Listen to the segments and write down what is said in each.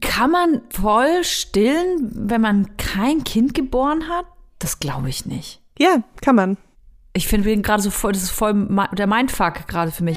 Kann man voll stillen, wenn man kein Kind geboren hat? Das glaube ich nicht. Ja, kann man. Ich finde gerade so voll, das ist voll der Mindfuck gerade für mich.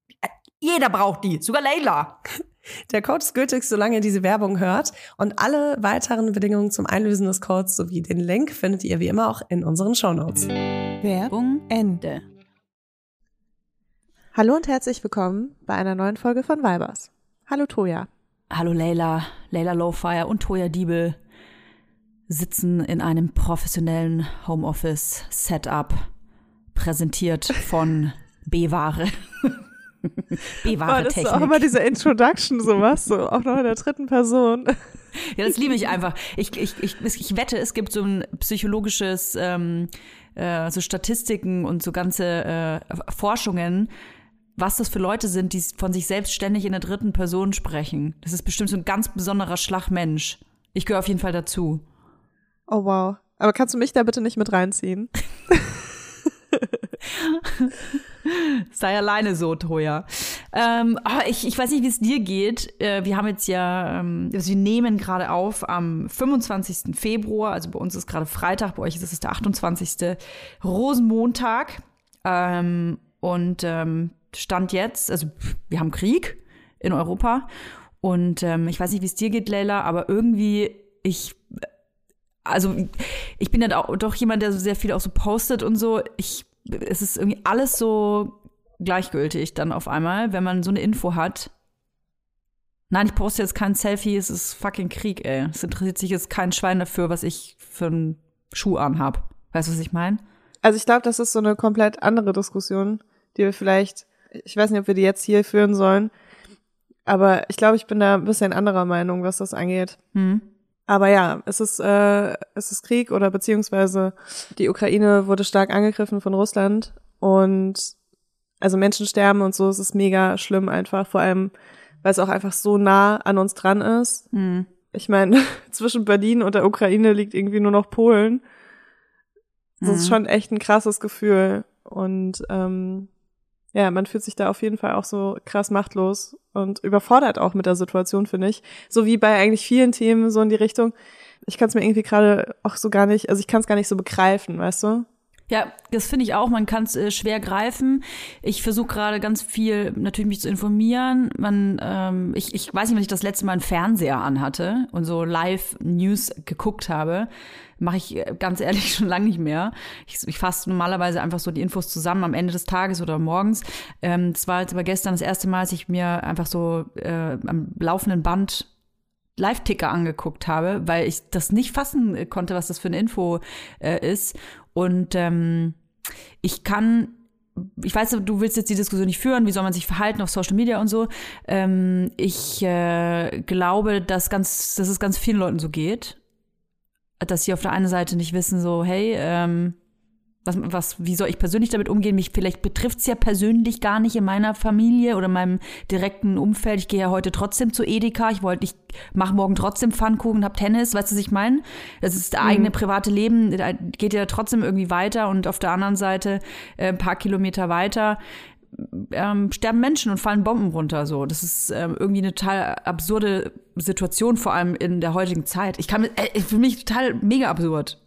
jeder braucht die, sogar Leila. Der Code ist gültig, solange ihr diese Werbung hört. Und alle weiteren Bedingungen zum Einlösen des Codes sowie den Link findet ihr wie immer auch in unseren Shownotes. Werbung Ende. Hallo und herzlich willkommen bei einer neuen Folge von Vibers. Hallo Toja. Hallo Leila, Leila Lowfire und Toja Diebel sitzen in einem professionellen Homeoffice-Setup, präsentiert von B-Ware. B-Ware Das ist auch immer diese Introduction, sowas, so auch noch in der dritten Person. Ja, das liebe ich einfach. Ich, ich, ich, ich wette, es gibt so ein psychologisches, ähm, äh, so Statistiken und so ganze äh, Forschungen, was das für Leute sind, die von sich selbst ständig in der dritten Person sprechen. Das ist bestimmt so ein ganz besonderer Schlagmensch. Ich gehöre auf jeden Fall dazu. Oh wow. Aber kannst du mich da bitte nicht mit reinziehen? Sei alleine so, Toja. Ähm, oh, ich, ich weiß nicht, wie es dir geht. Äh, wir haben jetzt ja, ähm, also wir nehmen gerade auf am 25. Februar, also bei uns ist gerade Freitag, bei euch ist es der 28. Rosenmontag. Ähm, und ähm, Stand jetzt, also wir haben Krieg in Europa. Und ähm, ich weiß nicht, wie es dir geht, Leila, aber irgendwie, ich also ich bin ja doch jemand, der so sehr viel auch so postet und so. Ich es ist irgendwie alles so gleichgültig dann auf einmal, wenn man so eine Info hat. Nein, ich poste jetzt kein Selfie, es ist fucking Krieg, ey. Es interessiert sich jetzt kein Schwein dafür, was ich für einen Schuh anhab. Weißt du, was ich meine? Also ich glaube, das ist so eine komplett andere Diskussion, die wir vielleicht Ich weiß nicht, ob wir die jetzt hier führen sollen. Aber ich glaube, ich bin da ein bisschen anderer Meinung, was das angeht. Hm. Aber ja, es ist, äh, es ist Krieg oder beziehungsweise die Ukraine wurde stark angegriffen von Russland und also Menschen sterben und so, es ist mega schlimm einfach, vor allem, weil es auch einfach so nah an uns dran ist. Hm. Ich meine, zwischen Berlin und der Ukraine liegt irgendwie nur noch Polen. Das ist Mhm. schon echt ein krasses Gefühl. Und ähm, ja, man fühlt sich da auf jeden Fall auch so krass machtlos und überfordert auch mit der Situation, finde ich. So wie bei eigentlich vielen Themen so in die Richtung. Ich kann es mir irgendwie gerade auch so gar nicht, also ich kann es gar nicht so begreifen, weißt du? Ja, das finde ich auch. Man kann es äh, schwer greifen. Ich versuche gerade ganz viel natürlich mich zu informieren. Man, ähm, ich, ich weiß nicht, wann ich das letzte Mal einen Fernseher anhatte und so Live-News geguckt habe. Mache ich äh, ganz ehrlich schon lange nicht mehr. Ich, ich fasse normalerweise einfach so die Infos zusammen am Ende des Tages oder morgens. Ähm, das war jetzt aber gestern das erste Mal, als ich mir einfach so äh, am laufenden Band Live-Ticker angeguckt habe, weil ich das nicht fassen äh, konnte, was das für eine Info äh, ist. Und ähm, ich kann, ich weiß, du willst jetzt die Diskussion nicht führen, wie soll man sich verhalten auf Social Media und so. Ähm, ich äh, glaube, dass, ganz, dass es ganz vielen Leuten so geht, dass sie auf der einen Seite nicht wissen, so, hey, ähm, was, was, wie soll ich persönlich damit umgehen? Mich vielleicht betrifft es ja persönlich gar nicht in meiner Familie oder meinem direkten Umfeld. Ich gehe ja heute trotzdem zu Edeka. Ich wollte, ich mache morgen trotzdem Pfannkuchen, hab Tennis. Weißt du, was ich meine? Das ist das eigene private Leben, geht ja trotzdem irgendwie weiter und auf der anderen Seite äh, ein paar Kilometer weiter ähm, sterben Menschen und fallen Bomben runter. So, das ist ähm, irgendwie eine total absurde Situation, vor allem in der heutigen Zeit. Ich kann, äh, für mich total mega absurd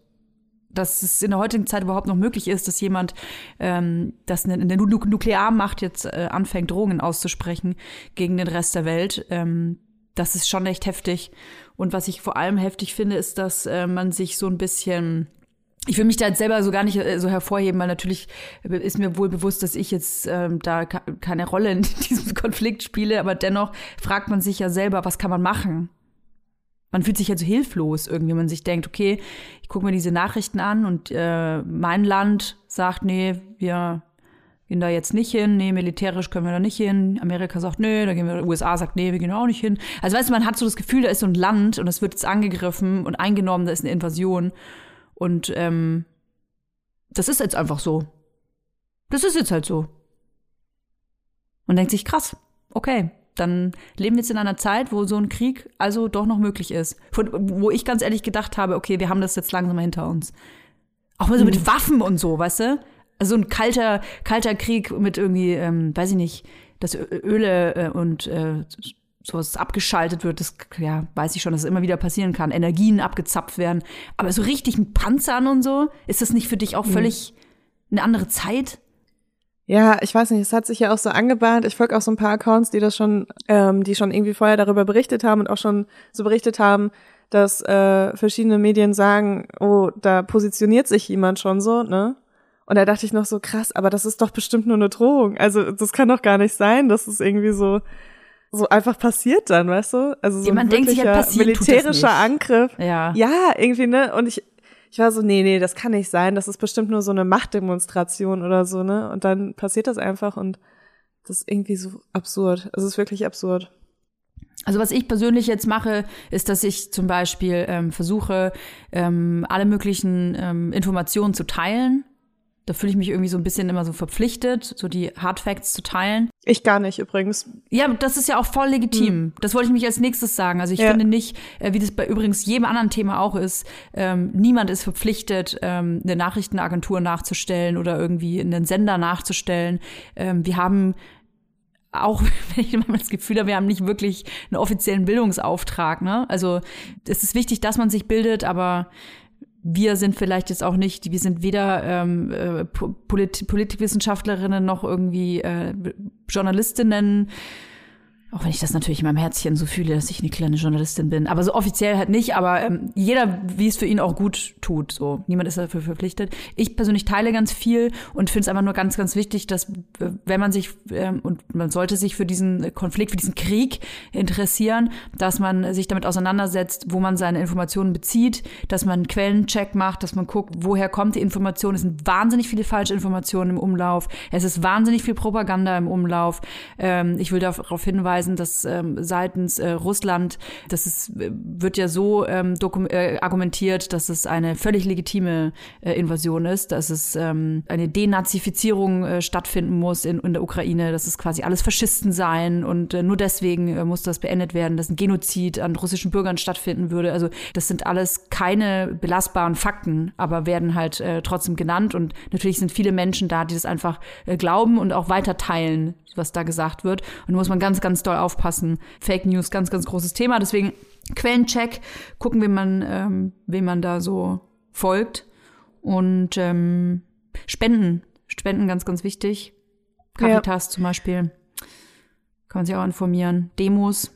dass es in der heutigen Zeit überhaupt noch möglich ist, dass jemand, ähm, das eine, eine Nu- Nuklearmacht jetzt äh, anfängt, Drohungen auszusprechen gegen den Rest der Welt. Ähm, das ist schon echt heftig. Und was ich vor allem heftig finde, ist, dass äh, man sich so ein bisschen ich will mich da jetzt selber so gar nicht äh, so hervorheben, weil natürlich ist mir wohl bewusst, dass ich jetzt ähm, da keine Rolle in diesem Konflikt spiele, aber dennoch fragt man sich ja selber, was kann man machen? Man fühlt sich ja so hilflos irgendwie, wenn man sich denkt, okay, ich gucke mir diese Nachrichten an und äh, mein Land sagt, nee, wir gehen da jetzt nicht hin, nee, militärisch können wir da nicht hin. Amerika sagt, nee, da gehen wir, USA sagt, nee, wir gehen auch nicht hin. Also weißt du, man hat so das Gefühl, da ist so ein Land und es wird jetzt angegriffen und eingenommen, da ist eine Invasion. Und ähm, das ist jetzt einfach so. Das ist jetzt halt so. Man denkt sich, krass, okay, dann leben wir jetzt in einer Zeit, wo so ein Krieg also doch noch möglich ist. Von, wo ich ganz ehrlich gedacht habe, okay, wir haben das jetzt langsam hinter uns. Auch mal so mit Waffen und so, weißt du? Also so ein kalter, kalter Krieg mit irgendwie, ähm, weiß ich nicht, dass Öle äh, und äh, sowas abgeschaltet wird, das ja, weiß ich schon, dass es immer wieder passieren kann. Energien abgezapft werden. Aber so richtig mit Panzern und so, ist das nicht für dich auch völlig eine andere Zeit? Ja, ich weiß nicht, es hat sich ja auch so angebahnt. Ich folge auch so ein paar Accounts, die das schon, ähm, die schon irgendwie vorher darüber berichtet haben und auch schon so berichtet haben, dass äh, verschiedene Medien sagen, oh, da positioniert sich jemand schon so, ne? Und da dachte ich noch so, krass, aber das ist doch bestimmt nur eine Drohung. Also das kann doch gar nicht sein, dass es irgendwie so so einfach passiert dann, weißt du? Also so Ja, man ein denkt sich halt, wirklicher passiert militärischer. Angriff. Ja. Ja, irgendwie, ne? Und ich, ich war so, nee, nee, das kann nicht sein. Das ist bestimmt nur so eine Machtdemonstration oder so, ne? Und dann passiert das einfach und das ist irgendwie so absurd. Es ist wirklich absurd. Also was ich persönlich jetzt mache, ist, dass ich zum Beispiel ähm, versuche, ähm, alle möglichen ähm, Informationen zu teilen. Da fühle ich mich irgendwie so ein bisschen immer so verpflichtet, so die Hard Facts zu teilen. Ich gar nicht übrigens. Ja, das ist ja auch voll legitim. Das wollte ich mich als nächstes sagen. Also ich Ja. finde nicht, äh, wie das bei übrigens jedem anderen Thema auch ist, ähm, niemand ist verpflichtet, ähm, eine Nachrichtenagentur nachzustellen oder irgendwie einen Sender nachzustellen. Ähm, wir haben auch, wenn ich immer das Gefühl habe, wir haben nicht wirklich einen offiziellen Bildungsauftrag. Ne? Also es ist wichtig, dass man sich bildet, aber wir sind vielleicht jetzt auch nicht, wir sind weder ähm, äh, Po- Polit Politikwissenschaftlerinnen noch irgendwie äh, Journalistinnen. Auch wenn ich das natürlich in meinem Herzchen so fühle, dass ich eine kleine Journalistin bin. Aber so offiziell halt nicht, aber ähm, jeder, wie es für ihn auch gut tut. So, niemand ist dafür verpflichtet. Ich persönlich teile ganz viel und finde es einfach nur ganz, ganz wichtig, dass wenn man sich ähm, und man sollte sich für diesen Konflikt, für diesen Krieg interessieren, dass man sich damit auseinandersetzt, wo man seine Informationen bezieht, dass man einen Quellencheck macht, dass man guckt, woher kommt die Information. Es sind wahnsinnig viele falsche Informationen im Umlauf. Es ist wahnsinnig viel Propaganda im Umlauf. Ähm, ich will darauf hinweisen, hinweisen, dass ähm, seitens äh, Russland, das ist, wird ja so ähm, äh, argumentiert, dass es eine völlig legitime äh, Invasion ist, dass es ähm, eine Denazifizierung äh, stattfinden muss in, in der Ukraine, dass es quasi alles Faschisten seien und äh, nur deswegen äh, muss das beendet werden, dass ein Genozid an russischen Bürgern stattfinden würde. Also das sind alles keine belastbaren Fakten, aber werden halt äh, trotzdem genannt und natürlich sind viele Menschen da, die das einfach äh, glauben und auch weiter teilen, was da gesagt wird. Und da muss man ganz, ganz doll aufpassen. Fake News, ganz, ganz großes Thema. Deswegen Quellencheck, gucken, wem man, ähm, wem man da so folgt. Und ähm, Spenden. Spenden ganz, ganz wichtig. Caritas ja. zum Beispiel. Kann man sich auch informieren. Demos.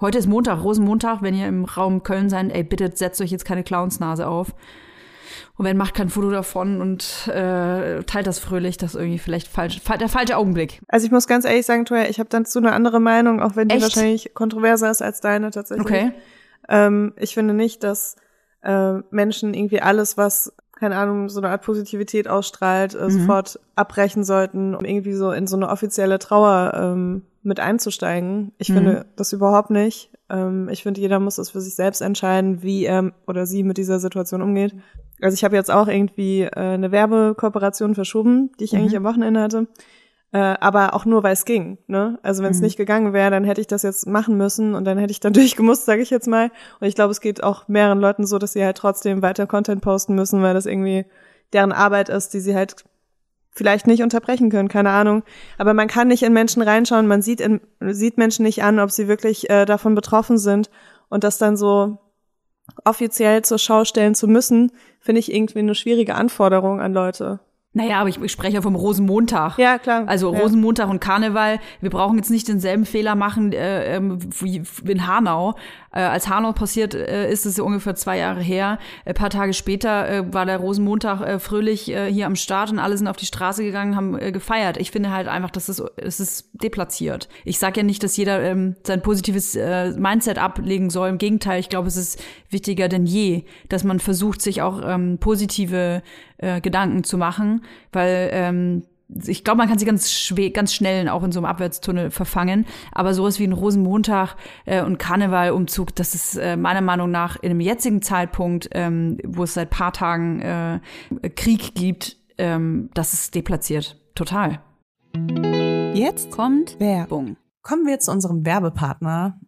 Heute ist Montag, Rosenmontag. Wenn ihr im Raum Köln seid, ey, bitte setzt euch jetzt keine Clownsnase auf. Und wenn macht kein Foto davon und äh, teilt das fröhlich, das ist irgendwie vielleicht falsch, der falsche Augenblick. Also ich muss ganz ehrlich sagen, Toya, ich habe dazu eine andere Meinung, auch wenn die Echt? wahrscheinlich kontroverser ist als deine tatsächlich. Okay. Ähm, ich finde nicht, dass äh, Menschen irgendwie alles, was keine Ahnung, so eine Art Positivität ausstrahlt, äh, mhm. sofort abbrechen sollten, um irgendwie so in so eine offizielle Trauer ähm, mit einzusteigen. Ich mhm. finde das überhaupt nicht. Ähm, ich finde, jeder muss das für sich selbst entscheiden, wie er oder sie mit dieser Situation umgeht. Also ich habe jetzt auch irgendwie äh, eine Werbekooperation verschoben, die ich mhm. eigentlich am Wochenende hatte. Äh, aber auch nur, weil es ging. Ne? Also wenn es mhm. nicht gegangen wäre, dann hätte ich das jetzt machen müssen und dann hätte ich dann durchgemusst, sage ich jetzt mal. Und ich glaube, es geht auch mehreren Leuten so, dass sie halt trotzdem weiter Content posten müssen, weil das irgendwie deren Arbeit ist, die sie halt vielleicht nicht unterbrechen können, keine Ahnung. Aber man kann nicht in Menschen reinschauen, man sieht, in, sieht Menschen nicht an, ob sie wirklich äh, davon betroffen sind und das dann so offiziell zur Schau stellen zu müssen, finde ich irgendwie eine schwierige Anforderung an Leute. Naja, aber ich, ich spreche ja vom Rosenmontag. Ja, klar. Also ja. Rosenmontag und Karneval. Wir brauchen jetzt nicht denselben Fehler machen äh, ähm, wie in Hanau. Äh, als Hanau passiert äh, ist, es ungefähr zwei Jahre her. Ein paar Tage später äh, war der Rosenmontag äh, fröhlich äh, hier am Start und alle sind auf die Straße gegangen, haben äh, gefeiert. Ich finde halt einfach, dass es, es ist deplatziert. Ich sage ja nicht, dass jeder ähm, sein positives Mindset ablegen soll. Im Gegenteil, ich glaube, es ist wichtiger denn je, dass man versucht, sich auch ähm, positive Gedanken zu machen, weil ähm, ich glaube, man kann sie ganz schwer, ganz schnell auch in so einem Abwärtstunnel verfangen. Aber sowas wie ein Rosenmontag äh, und Karnevalumzug, das ist äh, meiner Meinung nach in einem jetzigen Zeitpunkt, ähm, wo es seit paar Tagen äh, Krieg gibt, ähm, das ist deplatziert. Total. Jetzt kommt Werbung. Kommen wir zu unserem Werbepartner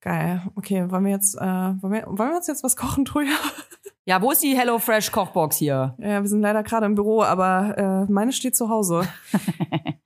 Geil. Okay, wollen wir jetzt, äh, wollen, wir, wollen wir uns jetzt was kochen, Truja? Ja, wo ist die HelloFresh Kochbox hier? Ja, wir sind leider gerade im Büro, aber äh, meine steht zu Hause.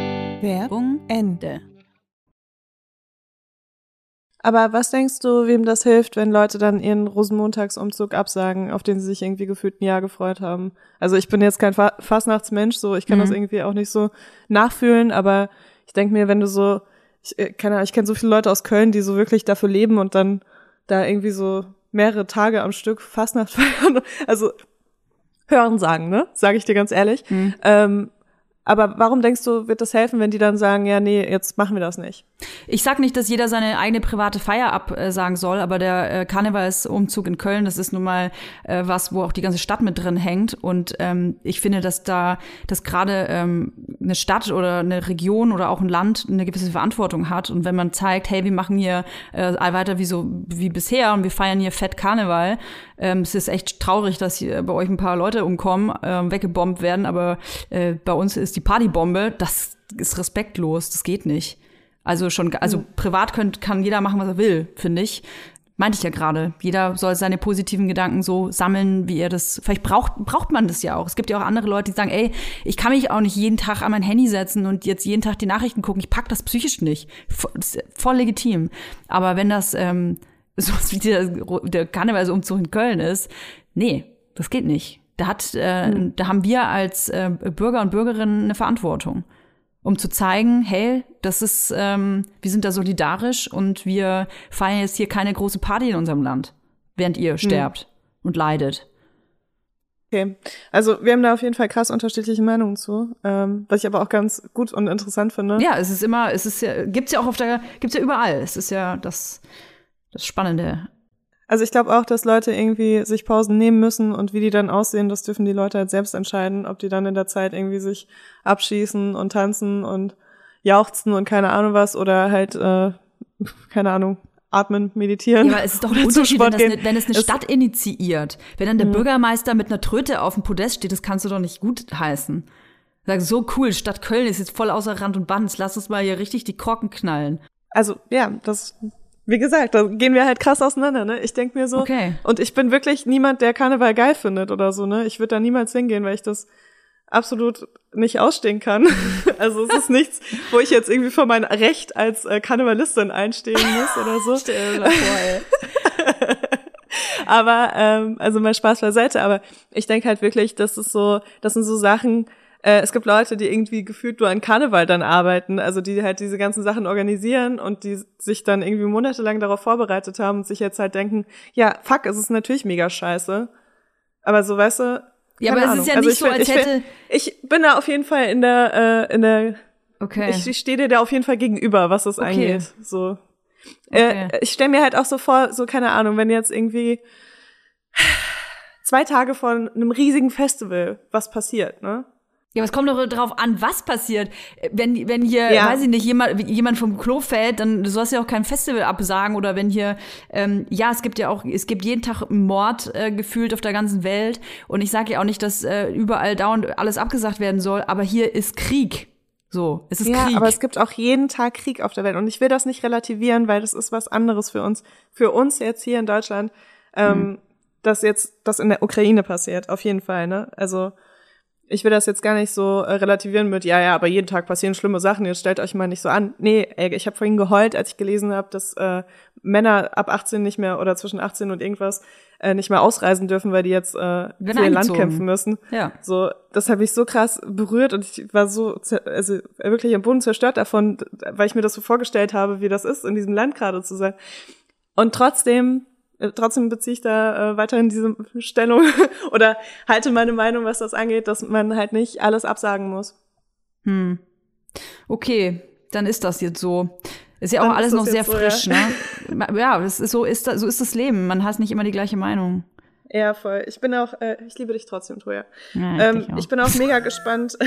Werbung Ende. Aber was denkst du, wem das hilft, wenn Leute dann ihren Rosenmontagsumzug absagen, auf den sie sich irgendwie gefühlt ein Jahr gefreut haben? Also ich bin jetzt kein Fa Fastnachtsmensch, so ich kann mhm. das irgendwie auch nicht so nachfühlen, aber ich denke mir, wenn du so, ich äh, keine ich kenne so viele Leute aus Köln, die so wirklich dafür leben und dann da irgendwie so mehrere Tage am Stück Fastnacht feiern. Also hören sagen, ne? Sage ich dir ganz ehrlich. Mhm. Ähm, aber warum denkst du, wird das helfen, wenn die dann sagen, ja, nee, jetzt machen wir das nicht? Ich sag nicht, dass jeder seine eigene private Feier absagen soll, aber der äh, Karnevalsumzug in Köln, das ist nun mal äh, was, wo auch die ganze Stadt mit drin hängt. Und ähm, ich finde, dass da, dass gerade ähm, eine Stadt oder eine Region oder auch ein Land eine gewisse Verantwortung hat. Und wenn man zeigt, hey, wir machen hier äh, weiter wie so wie bisher und wir feiern hier fett Karneval, ähm, es ist echt traurig, dass hier bei euch ein paar Leute umkommen, äh, weggebombt werden, aber äh, bei uns ist die Partybombe, das ist respektlos, das geht nicht. Also schon, also mhm. privat könnt, kann jeder machen, was er will, finde ich. Meinte ich ja gerade. Jeder soll seine positiven Gedanken so sammeln, wie er das. Vielleicht braucht, braucht man das ja auch. Es gibt ja auch andere Leute, die sagen, ey, ich kann mich auch nicht jeden Tag an mein Handy setzen und jetzt jeden Tag die Nachrichten gucken. Ich pack das psychisch nicht. Voll, voll legitim. Aber wenn das ähm, so wie der, der Karnevalsumzug in Köln ist. Nee, das geht nicht. Da hat, äh, mhm. da haben wir als äh, Bürger und Bürgerinnen eine Verantwortung, um zu zeigen, hey, das ist, ähm, wir sind da solidarisch und wir feiern jetzt hier keine große Party in unserem Land, während ihr mhm. sterbt und leidet. Okay, also wir haben da auf jeden Fall krass unterschiedliche Meinungen zu, ähm, was ich aber auch ganz gut und interessant finde. Ja, es ist immer, es ist ja, gibt's ja auch auf der, gibt's ja überall. Es ist ja das das Spannende. Also ich glaube auch, dass Leute irgendwie sich Pausen nehmen müssen und wie die dann aussehen, das dürfen die Leute halt selbst entscheiden, ob die dann in der Zeit irgendwie sich abschießen und tanzen und jauchzen und keine Ahnung was oder halt, äh, keine Ahnung, atmen, meditieren. Ja, aber es ist doch ein Unterschied, wenn, eine, wenn es eine Stadt initiiert. Wenn dann der mhm. Bürgermeister mit einer Tröte auf dem Podest steht, das kannst du doch nicht gut heißen. Sag, so cool, Stadt Köln ist jetzt voll außer Rand und Band, lass uns mal hier richtig die Korken knallen. Also, ja, das wie gesagt, da gehen wir halt krass auseinander, ne? Ich denk mir so, okay. und ich bin wirklich niemand, der Karneval geil findet oder so, ne? Ich würde da niemals hingehen, weil ich das absolut nicht ausstehen kann. Also es ist nichts, wo ich jetzt irgendwie für mein Recht als äh, Karnevalistin einstehen muss oder so. Stell dir vor, ey. aber ähm, also mein Spaß beiseite, aber ich denke halt wirklich, das ist so, das sind so Sachen, äh, es gibt Leute, die irgendwie gefühlt nur an Karneval dann arbeiten, also die halt diese ganzen Sachen organisieren und die sich dann irgendwie monatelang darauf vorbereitet haben und sich jetzt halt denken, ja, fuck, es ist natürlich mega scheiße. Aber so, weißt du, ja, aber es ist ja also nicht so, als ich, hätte. Ich bin da auf jeden Fall in der, äh, in der. Okay. Ich, ich stehe dir da auf jeden Fall gegenüber, was das okay. angeht. So. Äh, okay. Äh, ich stelle mir halt auch so vor, so keine Ahnung, wenn jetzt irgendwie zwei Tage von einem riesigen Festival was passiert, ne? Ja, aber es kommt doch darauf an, was passiert. Wenn, wenn hier, ja. weiß ich nicht, jemand, jemand vom Klo fällt, dann sollst du ja auch kein Festival absagen. Oder wenn hier, ähm, ja, es gibt ja auch, es gibt jeden Tag Mord äh, gefühlt auf der ganzen Welt. Und ich sage ja auch nicht, dass äh, überall dauernd alles abgesagt werden soll, aber hier ist Krieg. So, es ist ja, Krieg. aber es gibt auch jeden Tag Krieg auf der Welt. Und ich will das nicht relativieren, weil das ist was anderes für uns. Für uns jetzt hier in Deutschland, ähm, hm. dass jetzt das in der Ukraine passiert, auf jeden Fall, ne? Also ich will das jetzt gar nicht so äh, relativieren mit, ja, ja, aber jeden Tag passieren schlimme Sachen, jetzt stellt euch mal nicht so an. Nee, ey, ich habe vorhin geheult, als ich gelesen habe, dass äh, Männer ab 18 nicht mehr oder zwischen 18 und irgendwas äh, nicht mehr ausreisen dürfen, weil die jetzt äh, für ihr Land kämpfen müssen. Ja. So, das habe ich so krass berührt und ich war so also wirklich am Boden zerstört davon, weil ich mir das so vorgestellt habe, wie das ist, in diesem Land gerade zu sein. Und trotzdem trotzdem beziehe ich da äh, weiterhin diese Stellung oder halte meine Meinung, was das angeht, dass man halt nicht alles absagen muss. Hm. Okay, dann ist das jetzt so. Ist ja auch dann alles noch sehr so, frisch, ja. ne? Ja, es ist so ist das, so ist das Leben. Man hat nicht immer die gleiche Meinung. Ja, voll. Ich bin auch, äh, ich liebe dich trotzdem, Toja. Ja, ich ähm, ich bin auch mega gespannt.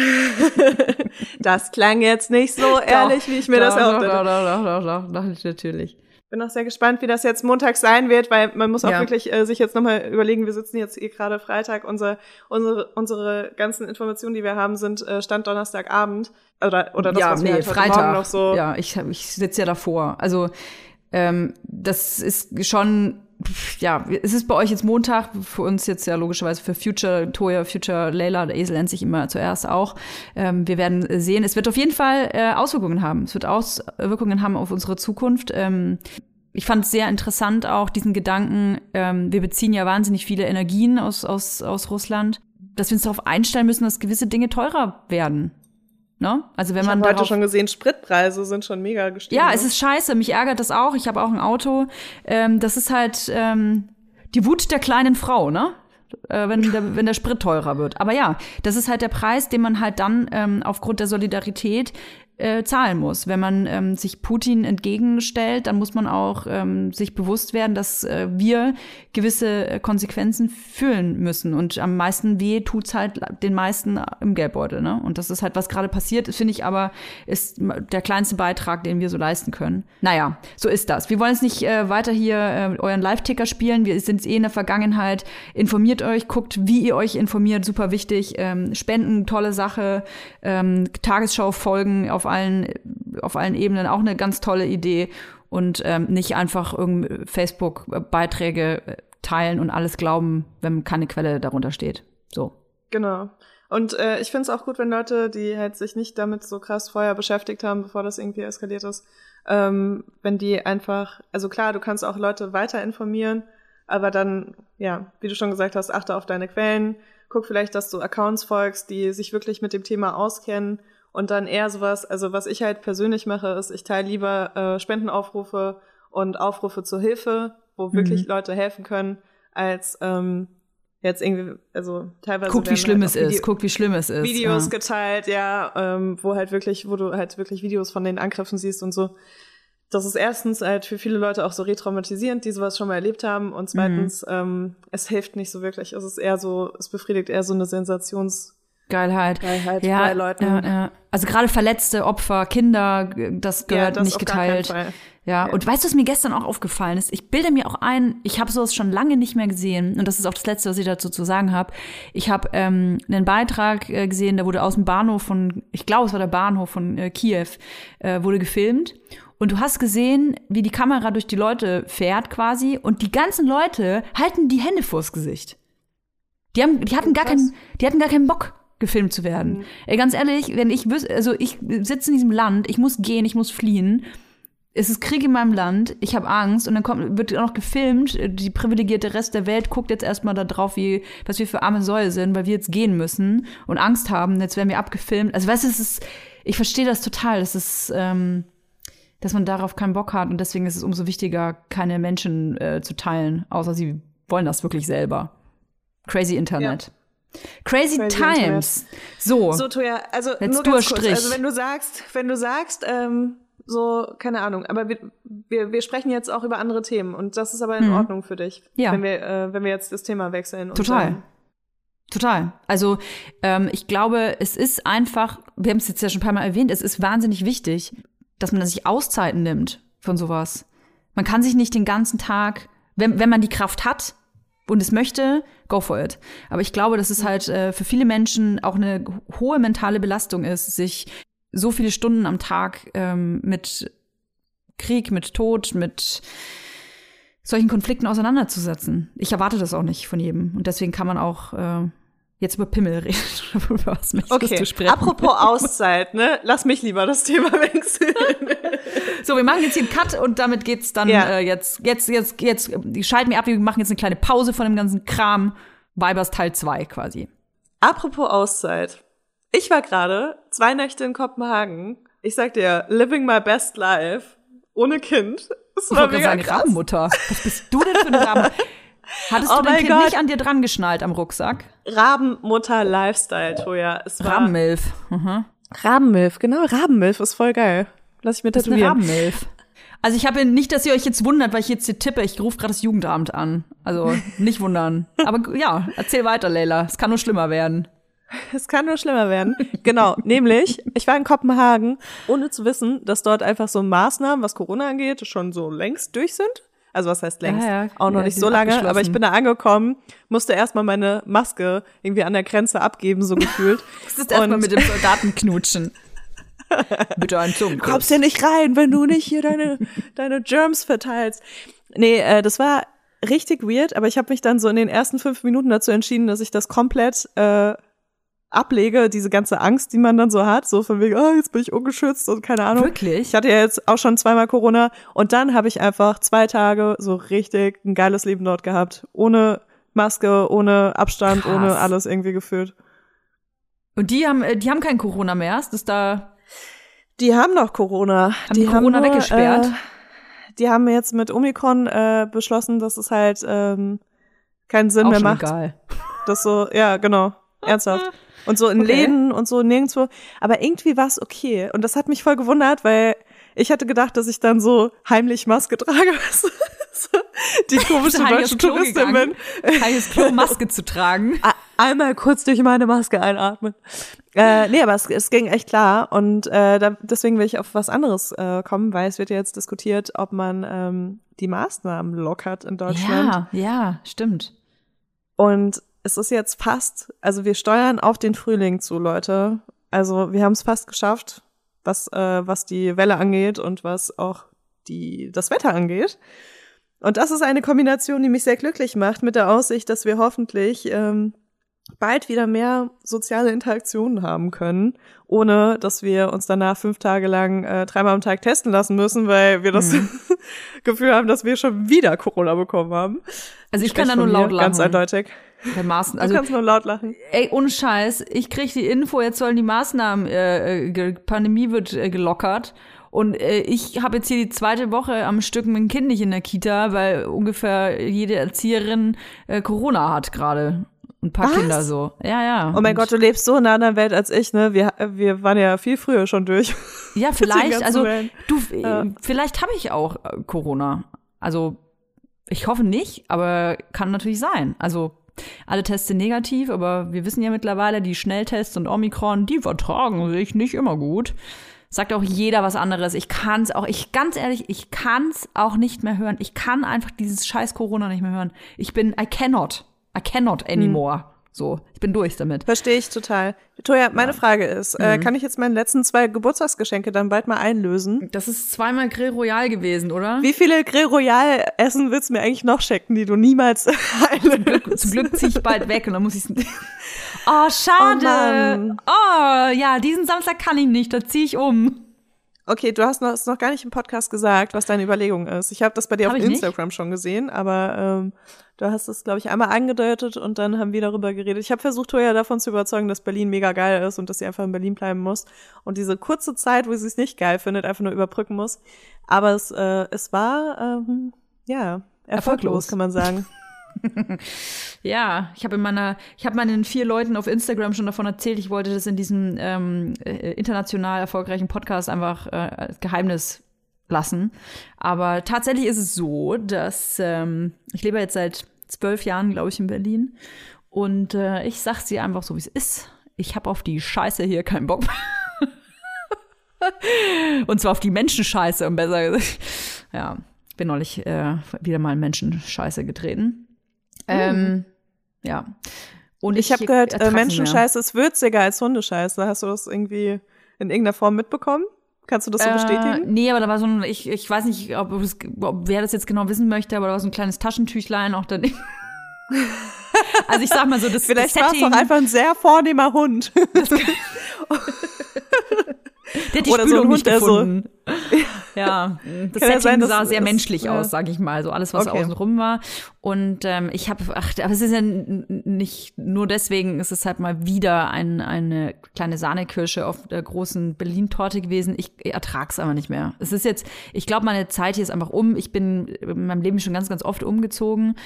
das klang jetzt nicht so ehrlich, wie ich mir das doch, erhofft doch, hätte. doch, doch, doch, doch, doch, doch, natürlich. Bin auch sehr gespannt, wie das jetzt Montag sein wird, weil man muss auch Ja. wirklich äh, sich jetzt nochmal überlegen, wir sitzen jetzt hier gerade Freitag, unsere, unsere, unsere ganzen Informationen, die wir haben, sind äh, Stand Donnerstagabend. Oder, oder das, ja, was wir nee, halt heute Freitag. Morgen noch so. Ja, ich, ich sitze ja davor. Also ähm, das ist schon, ja, es ist bei euch jetzt Montag, für uns jetzt ja logischerweise für Future, Toya, Future, Layla, der Esel nennt sich immer zuerst auch. Ähm, wir werden sehen, es wird auf jeden Fall äh, Auswirkungen haben. Es wird Auswirkungen haben auf unsere Zukunft. Ähm, ich fand es sehr interessant auch diesen Gedanken, ähm, wir beziehen ja wahnsinnig viele Energien aus, aus, aus Russland, dass wir uns darauf einstellen müssen, dass gewisse Dinge teurer werden. Ne? Also wenn Ich man habe heute schon gesehen, Spritpreise sind schon mega gestiegen. ja, ne? es ist scheiße. Mich ärgert das auch. Ich habe auch ein Auto. Ähm, das ist halt ähm, die Wut der kleinen Frau, ne? Äh, wenn, der, wenn der Sprit teurer wird. Aber ja, das ist halt der Preis, den man halt dann ähm, aufgrund der Solidarität äh, zahlen muss. Wenn man ähm, sich Putin entgegenstellt, dann muss man auch ähm, sich bewusst werden, dass äh, wir gewisse äh, Konsequenzen fühlen müssen. Und am meisten weh tut's halt den meisten im Geldbeutel. Ne? Und das ist halt, was gerade passiert, finde ich aber, ist der kleinste Beitrag, den wir so leisten können. Naja, so ist das. Wir wollen jetzt nicht äh, weiter hier äh, euren Live-Ticker spielen. Wir sind eh in der Vergangenheit. Informiert euch, guckt, wie ihr euch informiert. Super wichtig. Ähm, Spenden, tolle Sache. Ähm, Tagesschau-Folgen auf allen, auf allen Ebenen, auch eine ganz tolle Idee. Und ähm, nicht einfach Facebook-Beiträge äh, teilen und alles glauben, wenn keine Quelle darunter steht. So. Genau. Und äh, ich finde es auch gut, wenn Leute, die halt sich nicht damit so krass vorher beschäftigt haben, bevor das irgendwie eskaliert ist, ähm, wenn die einfach, also klar, du kannst auch Leute weiter informieren, aber dann, ja, wie du schon gesagt hast, achte auf deine Quellen, guck vielleicht, dass du Accounts folgst, die sich wirklich mit dem Thema auskennen und dann eher sowas, also was ich halt persönlich mache, ist, ich teile lieber äh, Spendenaufrufe und Aufrufe zur Hilfe, wo wirklich Leute helfen können, als ähm, jetzt irgendwie, also teilweise. Guckt, wie schlimm halt es ist. Guckt, wie schlimm es ist. Videos ja. geteilt, ja, ähm, wo halt wirklich, wo du halt wirklich Videos von den Angriffen siehst und so. Das ist erstens halt für viele Leute auch so retraumatisierend, die sowas schon mal erlebt haben. Und zweitens, Mhm. ähm, es hilft nicht so wirklich. Es ist eher so, es befriedigt eher so eine Sensations- Geilheit. Geilheit ja, bei Leuten. Ja, ja. Also gerade verletzte Opfer, Kinder, das gehört das nicht geteilt. Ja, Ja. und weißt du, was mir gestern auch aufgefallen ist? Ich bilde mir auch ein, ich habe sowas schon lange nicht mehr gesehen und das ist auch das Letzte, was ich dazu zu sagen habe. Ich habe ähm, einen Beitrag äh, gesehen, der wurde aus dem Bahnhof von, ich glaube, es war der Bahnhof von äh, Kiew, äh, wurde gefilmt. Und du hast gesehen, wie die Kamera durch die Leute fährt quasi und die ganzen Leute halten die Hände vors Gesicht. Die, haben, die, hatten gar keinen, die hatten gar keinen Bock, gefilmt zu werden. Ey, ganz ehrlich, wenn ich also ich sitze in diesem Land, ich muss gehen, ich muss fliehen. Es ist Krieg in meinem Land, ich habe Angst und dann kommt, wird auch noch gefilmt. Die privilegierte Rest der Welt guckt jetzt erstmal da drauf, wie, was wir für arme Säue sind, weil wir jetzt gehen müssen und Angst haben, jetzt werden wir abgefilmt. Also weißt du, es ist, ich verstehe das total. Es ist, ähm, dass man darauf keinen Bock hat und deswegen ist es umso wichtiger, keine Menschen äh, zu teilen, außer sie wollen das wirklich selber. Crazy Internet. Crazy, Crazy Times. So. So, Toja, also Jetzt nur ganz kurz. Also wenn du sagst, wenn du sagst, ähm, so, keine Ahnung, aber wir, wir, wir sprechen jetzt auch über andere Themen und das ist aber in Mhm. Ordnung für dich, Ja. wenn wir, äh, wenn wir jetzt das Thema wechseln. Total. Total. Also ähm, ich glaube, es ist einfach, wir haben es jetzt ja schon ein paar Mal erwähnt, es ist wahnsinnig wichtig, dass man sich Auszeiten nimmt von sowas. Man kann sich nicht den ganzen Tag, wenn, wenn man die Kraft hat und es möchte, go for it. Aber ich glaube, dass es halt äh, für viele Menschen auch eine hohe mentale Belastung ist, sich so viele Stunden am Tag ähm, mit Krieg, mit Tod, mit solchen Konflikten auseinanderzusetzen. Ich erwarte das auch nicht von jedem. Und deswegen kann man auch äh, jetzt über Pimmel reden. über was möchtest Okay, du sprechen? apropos Auszeit, ne? Lass mich lieber das Thema wechseln. So, wir machen jetzt hier einen Cut und damit geht's dann Ja. äh, jetzt, jetzt, jetzt, jetzt, schalten wir ab, wir machen jetzt eine kleine Pause von dem ganzen Kram. Weibers Teil 2 quasi. apropos Auszeit. Ich war gerade zwei Nächte in Kopenhagen. Ich sag dir, living my best life. Ohne Kind. Das Ich war gerade mega sagen, krass. Rabenmutter. Was bist du denn für eine Raben? Hattest Oh du dein Kind Gott. nicht an dir dran geschnallt am Rucksack? Rabenmutter Lifestyle, Toja. Rabenmilf. Mhm. Rabenmilf, genau, Rabenmilf ist voll geil. Lass ich mir Das ist eine tätowieren. Also ich habe nicht, dass ihr euch jetzt wundert, weil ich jetzt hier tippe. Ich rufe gerade das Jugendamt an. Also nicht wundern. Aber ja, erzähl weiter, Leila. Es kann nur schlimmer werden. Es kann nur schlimmer werden. Genau, nämlich, ich war in Kopenhagen, ohne zu wissen, dass dort einfach so Maßnahmen, was Corona angeht, schon so längst durch sind. Also was heißt längst? Ja, ja. Auch noch Ja, nicht so lange, aber ich bin da angekommen, musste erstmal meine Maske irgendwie an der Grenze abgeben, so gefühlt. Das ist erstmal mit dem Soldaten knutschen. Bitte einen Zungen. kommst ja nicht rein, wenn du nicht hier deine, deine Germs verteilst. Nee, äh, das war richtig weird, aber ich habe mich dann so in den ersten fünf Minuten dazu entschieden, dass ich das komplett äh, ablege, diese ganze Angst, die man dann so hat, so von wegen, oh, jetzt bin ich ungeschützt und keine Ahnung. Wirklich? Ich hatte ja jetzt auch schon zweimal Corona und dann habe ich einfach zwei Tage so richtig ein geiles Leben dort gehabt. Ohne Maske, ohne Abstand, Krass. ohne alles irgendwie gefühlt. Und die haben, äh, die haben kein Corona mehr. Ist das da? Die haben noch Corona. Haben die Corona nur, weggesperrt? Äh, die haben jetzt mit Omikron äh, beschlossen, dass es halt ähm, keinen Sinn Auch mehr macht. egal. Das so, ja, genau, ernsthaft. Und so in Okay. Läden und so nirgendwo. Aber irgendwie war es okay. Und das hat mich voll gewundert, weil ich hatte gedacht, dass ich dann so heimlich Maske trage. weißt du? so, die komische deutsche Touristin bin. Heiles Klo, Maske zu tragen. Einmal kurz durch meine Maske einatmen. Äh, nee, aber es, es ging echt klar. Und äh, da, deswegen will ich auf was anderes äh, kommen, weil es wird ja jetzt diskutiert, ob man ähm, die Maßnahmen lockert in Deutschland. Ja, ja, stimmt. Und es ist jetzt fast, also wir steuern auf den Frühling zu, Leute. Also wir haben es fast geschafft, was, äh, was die Welle angeht und was auch die, das Wetter angeht. Und das ist eine Kombination, die mich sehr glücklich macht, mit der Aussicht, dass wir hoffentlich ähm, bald wieder mehr soziale Interaktionen haben können, ohne dass wir uns danach fünf Tage lang äh, dreimal am Tag testen lassen müssen, weil wir das Gefühl haben, dass wir schon wieder Corona bekommen haben. Also ich kann da nur laut lachen. Ganz eindeutig. Der Maßen, Du also kannst nur laut lachen. ey, ohne Scheiß, ich krieg die Info, jetzt sollen die Maßnahmen, äh, äh, Pandemie wird äh, gelockert. Und äh, ich habe jetzt hier die zweite Woche am Stück mein Kind nicht in der Kita, weil ungefähr jede Erzieherin äh, Corona hat gerade. Ein paar Was? Kinder so. Ja, ja. Oh mein Und- Gott, du lebst so in einer anderen Welt als ich, ne? Wir, wir waren ja viel früher schon durch. Ja, vielleicht, also du, Ja. äh, vielleicht habe ich auch äh, Corona. Also ich hoffe nicht, aber kann natürlich sein. Also alle Tests sind negativ, aber wir wissen ja mittlerweile, die Schnelltests und Omikron, die vertragen sich nicht immer gut. Sagt auch jeder was anderes. Ich kann es auch, ich ganz ehrlich, ich kann es auch nicht mehr hören. Ich kann einfach dieses scheiß Corona nicht mehr hören. Ich bin, I cannot, I cannot anymore. So, ich bin durch damit. Verstehe ich total. Toja, meine Frage ist, Mhm. äh, kann ich jetzt meine letzten zwei Geburtstagsgeschenke dann bald mal einlösen? Das ist zweimal Grill Royal gewesen, oder? Wie viele Grill Royal Essen willst du mir eigentlich noch schenken, die du niemals einlöst? Zum Glück ziehe ich bald weg und dann muss ich Oh, schade. Oh Oh, ja, diesen Samstag kann ich nicht, da ziehe ich um. Okay, du hast noch, hast noch gar nicht im Podcast gesagt, was deine Überlegung ist. Ich habe das bei dir Hab auf ich nicht? Instagram schon gesehen, aber ähm, du hast es, glaube ich, einmal angedeutet und dann haben wir darüber geredet. Ich habe versucht, Toya davon zu überzeugen, dass Berlin mega geil ist und dass sie einfach in Berlin bleiben muss und diese kurze Zeit, wo sie es nicht geil findet, einfach nur überbrücken muss. Aber es, äh, es war, ähm, ja, erfolglos, Erfolglos. kann man sagen. Ja, ich habe in meiner, ich habe meinen vier Leuten auf Instagram schon davon erzählt, ich wollte das in diesem ähm, äh, international erfolgreichen Podcast einfach äh, als Geheimnis lassen. Aber tatsächlich ist es so, dass ähm, ich lebe jetzt seit zwölf Jahren, glaube ich, in Berlin. Und äh, ich sag's dir einfach so, wie es ist. Ich habe auf die Scheiße hier keinen Bock. Und zwar auf die Menschenscheiße, um besser gesagt. Ja, ich bin neulich äh, wieder mal in Menschenscheiße getreten. Ähm, ja. Und Ich habe gehört, äh, nicht mehr. Menschenscheiße ist würziger als Hundescheiße. Hast du das irgendwie in irgendeiner Form mitbekommen? Kannst du das so Äh, bestätigen? nee, aber da war so ein, ich, ich weiß nicht, ob, es, ob wer das jetzt genau wissen möchte, aber da war so ein kleines Taschentüchlein auch daneben. also ich sag mal so, das, Vielleicht war es doch einfach ein sehr vornehmer Hund. der hat die oder so ein Spülung Hund, nicht der so- gefunden. Ja, das Kann Setting sein, sah sehr es- menschlich ja. aus, sag ich mal, so alles, was Okay. außen rum war. Und ähm, ich habe, ach, aber es ist ja nicht nur deswegen, es ist halt mal wieder ein, eine kleine Sahnekirsche auf der großen Berlin-Torte gewesen. Ich ertrag's aber nicht mehr. Es ist jetzt, ich glaube, meine Zeit hier ist einfach um. Ich bin in meinem Leben schon ganz, ganz oft umgezogen.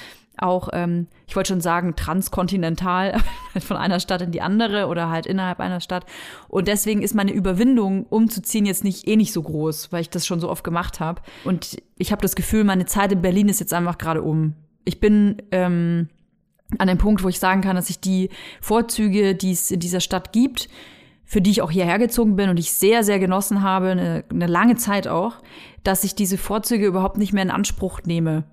Auch, ähm, ich wollte schon sagen, transkontinental, von einer Stadt in die andere oder halt innerhalb einer Stadt. Und deswegen ist meine Überwindung, umzuziehen, jetzt nicht eh nicht so groß. Los, weil ich das schon so oft gemacht habe. Und ich habe das Gefühl, meine Zeit in Berlin ist jetzt einfach gerade um. Ich bin ähm, an dem Punkt, wo ich sagen kann, dass ich die Vorzüge, die es in dieser Stadt gibt, für die ich auch hierher gezogen bin und ich sehr, sehr genossen habe, eine, eine lange Zeit auch, dass ich diese Vorzüge überhaupt nicht mehr in Anspruch nehme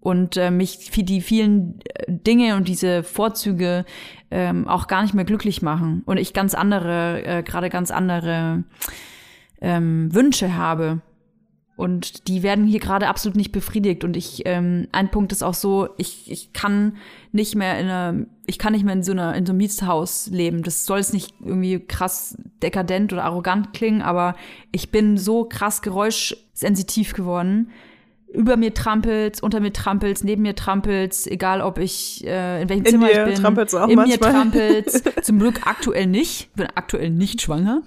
und äh, mich für die vielen äh, Dinge und diese Vorzüge ähm, auch gar nicht mehr glücklich machen und ich ganz andere, äh, gerade ganz andere ähm, Wünsche habe. Und die werden hier gerade absolut nicht befriedigt. Und ich, ähm, ein Punkt ist auch so, ich, ich kann nicht mehr in einer, ich kann nicht mehr in so einer, in so einem Mietshaus leben. Das soll jetzt nicht irgendwie krass dekadent oder arrogant klingen, aber ich bin so krass geräuschsensitiv geworden, über mir trampelt, unter mir trampelt, neben mir trampelt, egal ob ich äh, in welchem In Zimmer ich bin. trampelt's auch in mir manchmal. trampelt. Zum Glück aktuell nicht. Ich bin aktuell nicht schwanger.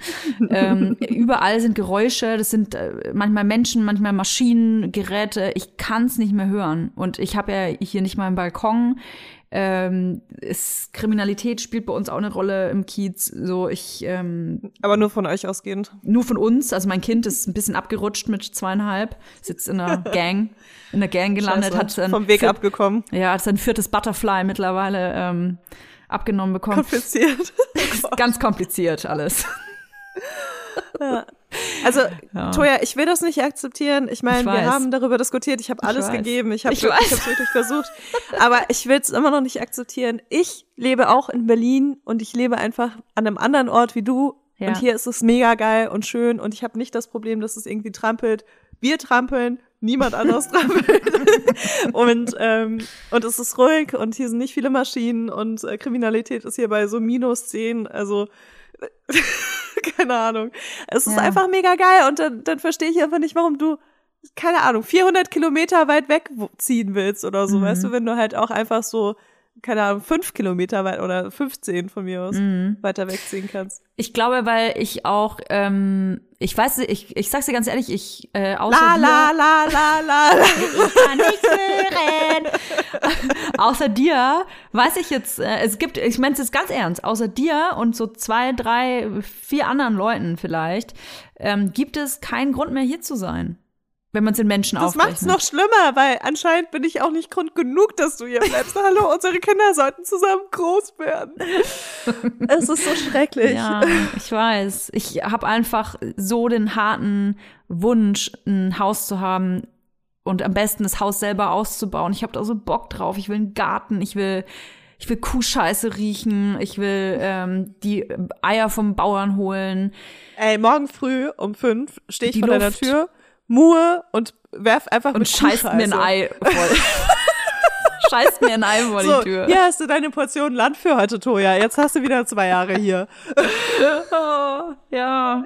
ähm, überall sind Geräusche. Das sind äh, manchmal Menschen, manchmal Maschinen, Geräte. Ich kann's nicht mehr hören. Und ich habe ja hier nicht mal einen Balkon. Ähm, ist, Kriminalität spielt bei uns auch eine Rolle im Kiez. So ich ähm, Aber nur von euch ausgehend. nur von uns. Also mein Kind ist ein bisschen abgerutscht mit zweieinhalb, ist jetzt in einer Gang, in der Gang gelandet, Scheiße, hat sein, vom Weg abgekommen. ja, hat sein viertes Butterfly mittlerweile ähm, abgenommen bekommen. Kompliziert. Ganz kompliziert alles. Also, Ja. Toja, ich will das nicht akzeptieren. Ich meine, Ich wir weiß. haben darüber diskutiert. Ich habe alles weiß. gegeben. Ich habe Ich ich hab's wirklich versucht. Aber ich will es immer noch nicht akzeptieren. Ich lebe auch in Berlin und ich lebe einfach an einem anderen Ort wie du. Ja. Und hier ist es mega geil und schön und ich habe nicht das Problem, dass es irgendwie trampelt. Wir trampeln, niemand anderes trampelt. und, ähm, und es ist ruhig und hier sind nicht viele Maschinen und äh, Kriminalität ist hier bei so minus 10. Also keine Ahnung. Es ist Ja. einfach mega geil und dann, dann verstehe ich einfach nicht, warum du, keine Ahnung, 400 Kilometer weit weg wo- ziehen willst oder so, Mhm. weißt du, wenn du halt auch einfach so, keine Ahnung, fünf Kilometer weit oder 15 von mir aus Mhm. weiter wegziehen kannst. Ich glaube, weil ich auch, ähm, ich weiß, ich, ich sag's dir ganz ehrlich, ich äh, außer La, dir, la, la, la, la, la. ich kann nicht hören. außer dir weiß ich jetzt, äh, es gibt, ich meine es jetzt ganz ernst, außer dir und so zwei, drei, vier anderen Leuten vielleicht, ähm, gibt es keinen Grund mehr hier zu sein. Wenn man es in Menschen Das macht's aufrechnet. noch schlimmer, weil anscheinend bin ich auch nicht Grund genug, dass du hier bleibst. Hallo, unsere Kinder sollten zusammen groß werden. Es ist so schrecklich. Ja, ich weiß. Ich habe einfach so den harten Wunsch, ein Haus zu haben und am besten das Haus selber auszubauen. Ich habe da so Bock drauf. Ich will einen Garten. Ich will, ich will Kuhscheiße riechen. Ich will ähm, die Eier vom Bauern holen. Ey, morgen früh um fünf stehe ich Die vor deiner Luft. Tür, muhe und werf einfach Und mit scheißt mir ein Kuhscheiße. Ei voll. scheißt mir ein Ei vor So, die Tür. hier hast du deine Portion Land für heute, Toja. Jetzt hast du wieder zwei Jahre hier. Oh, ja.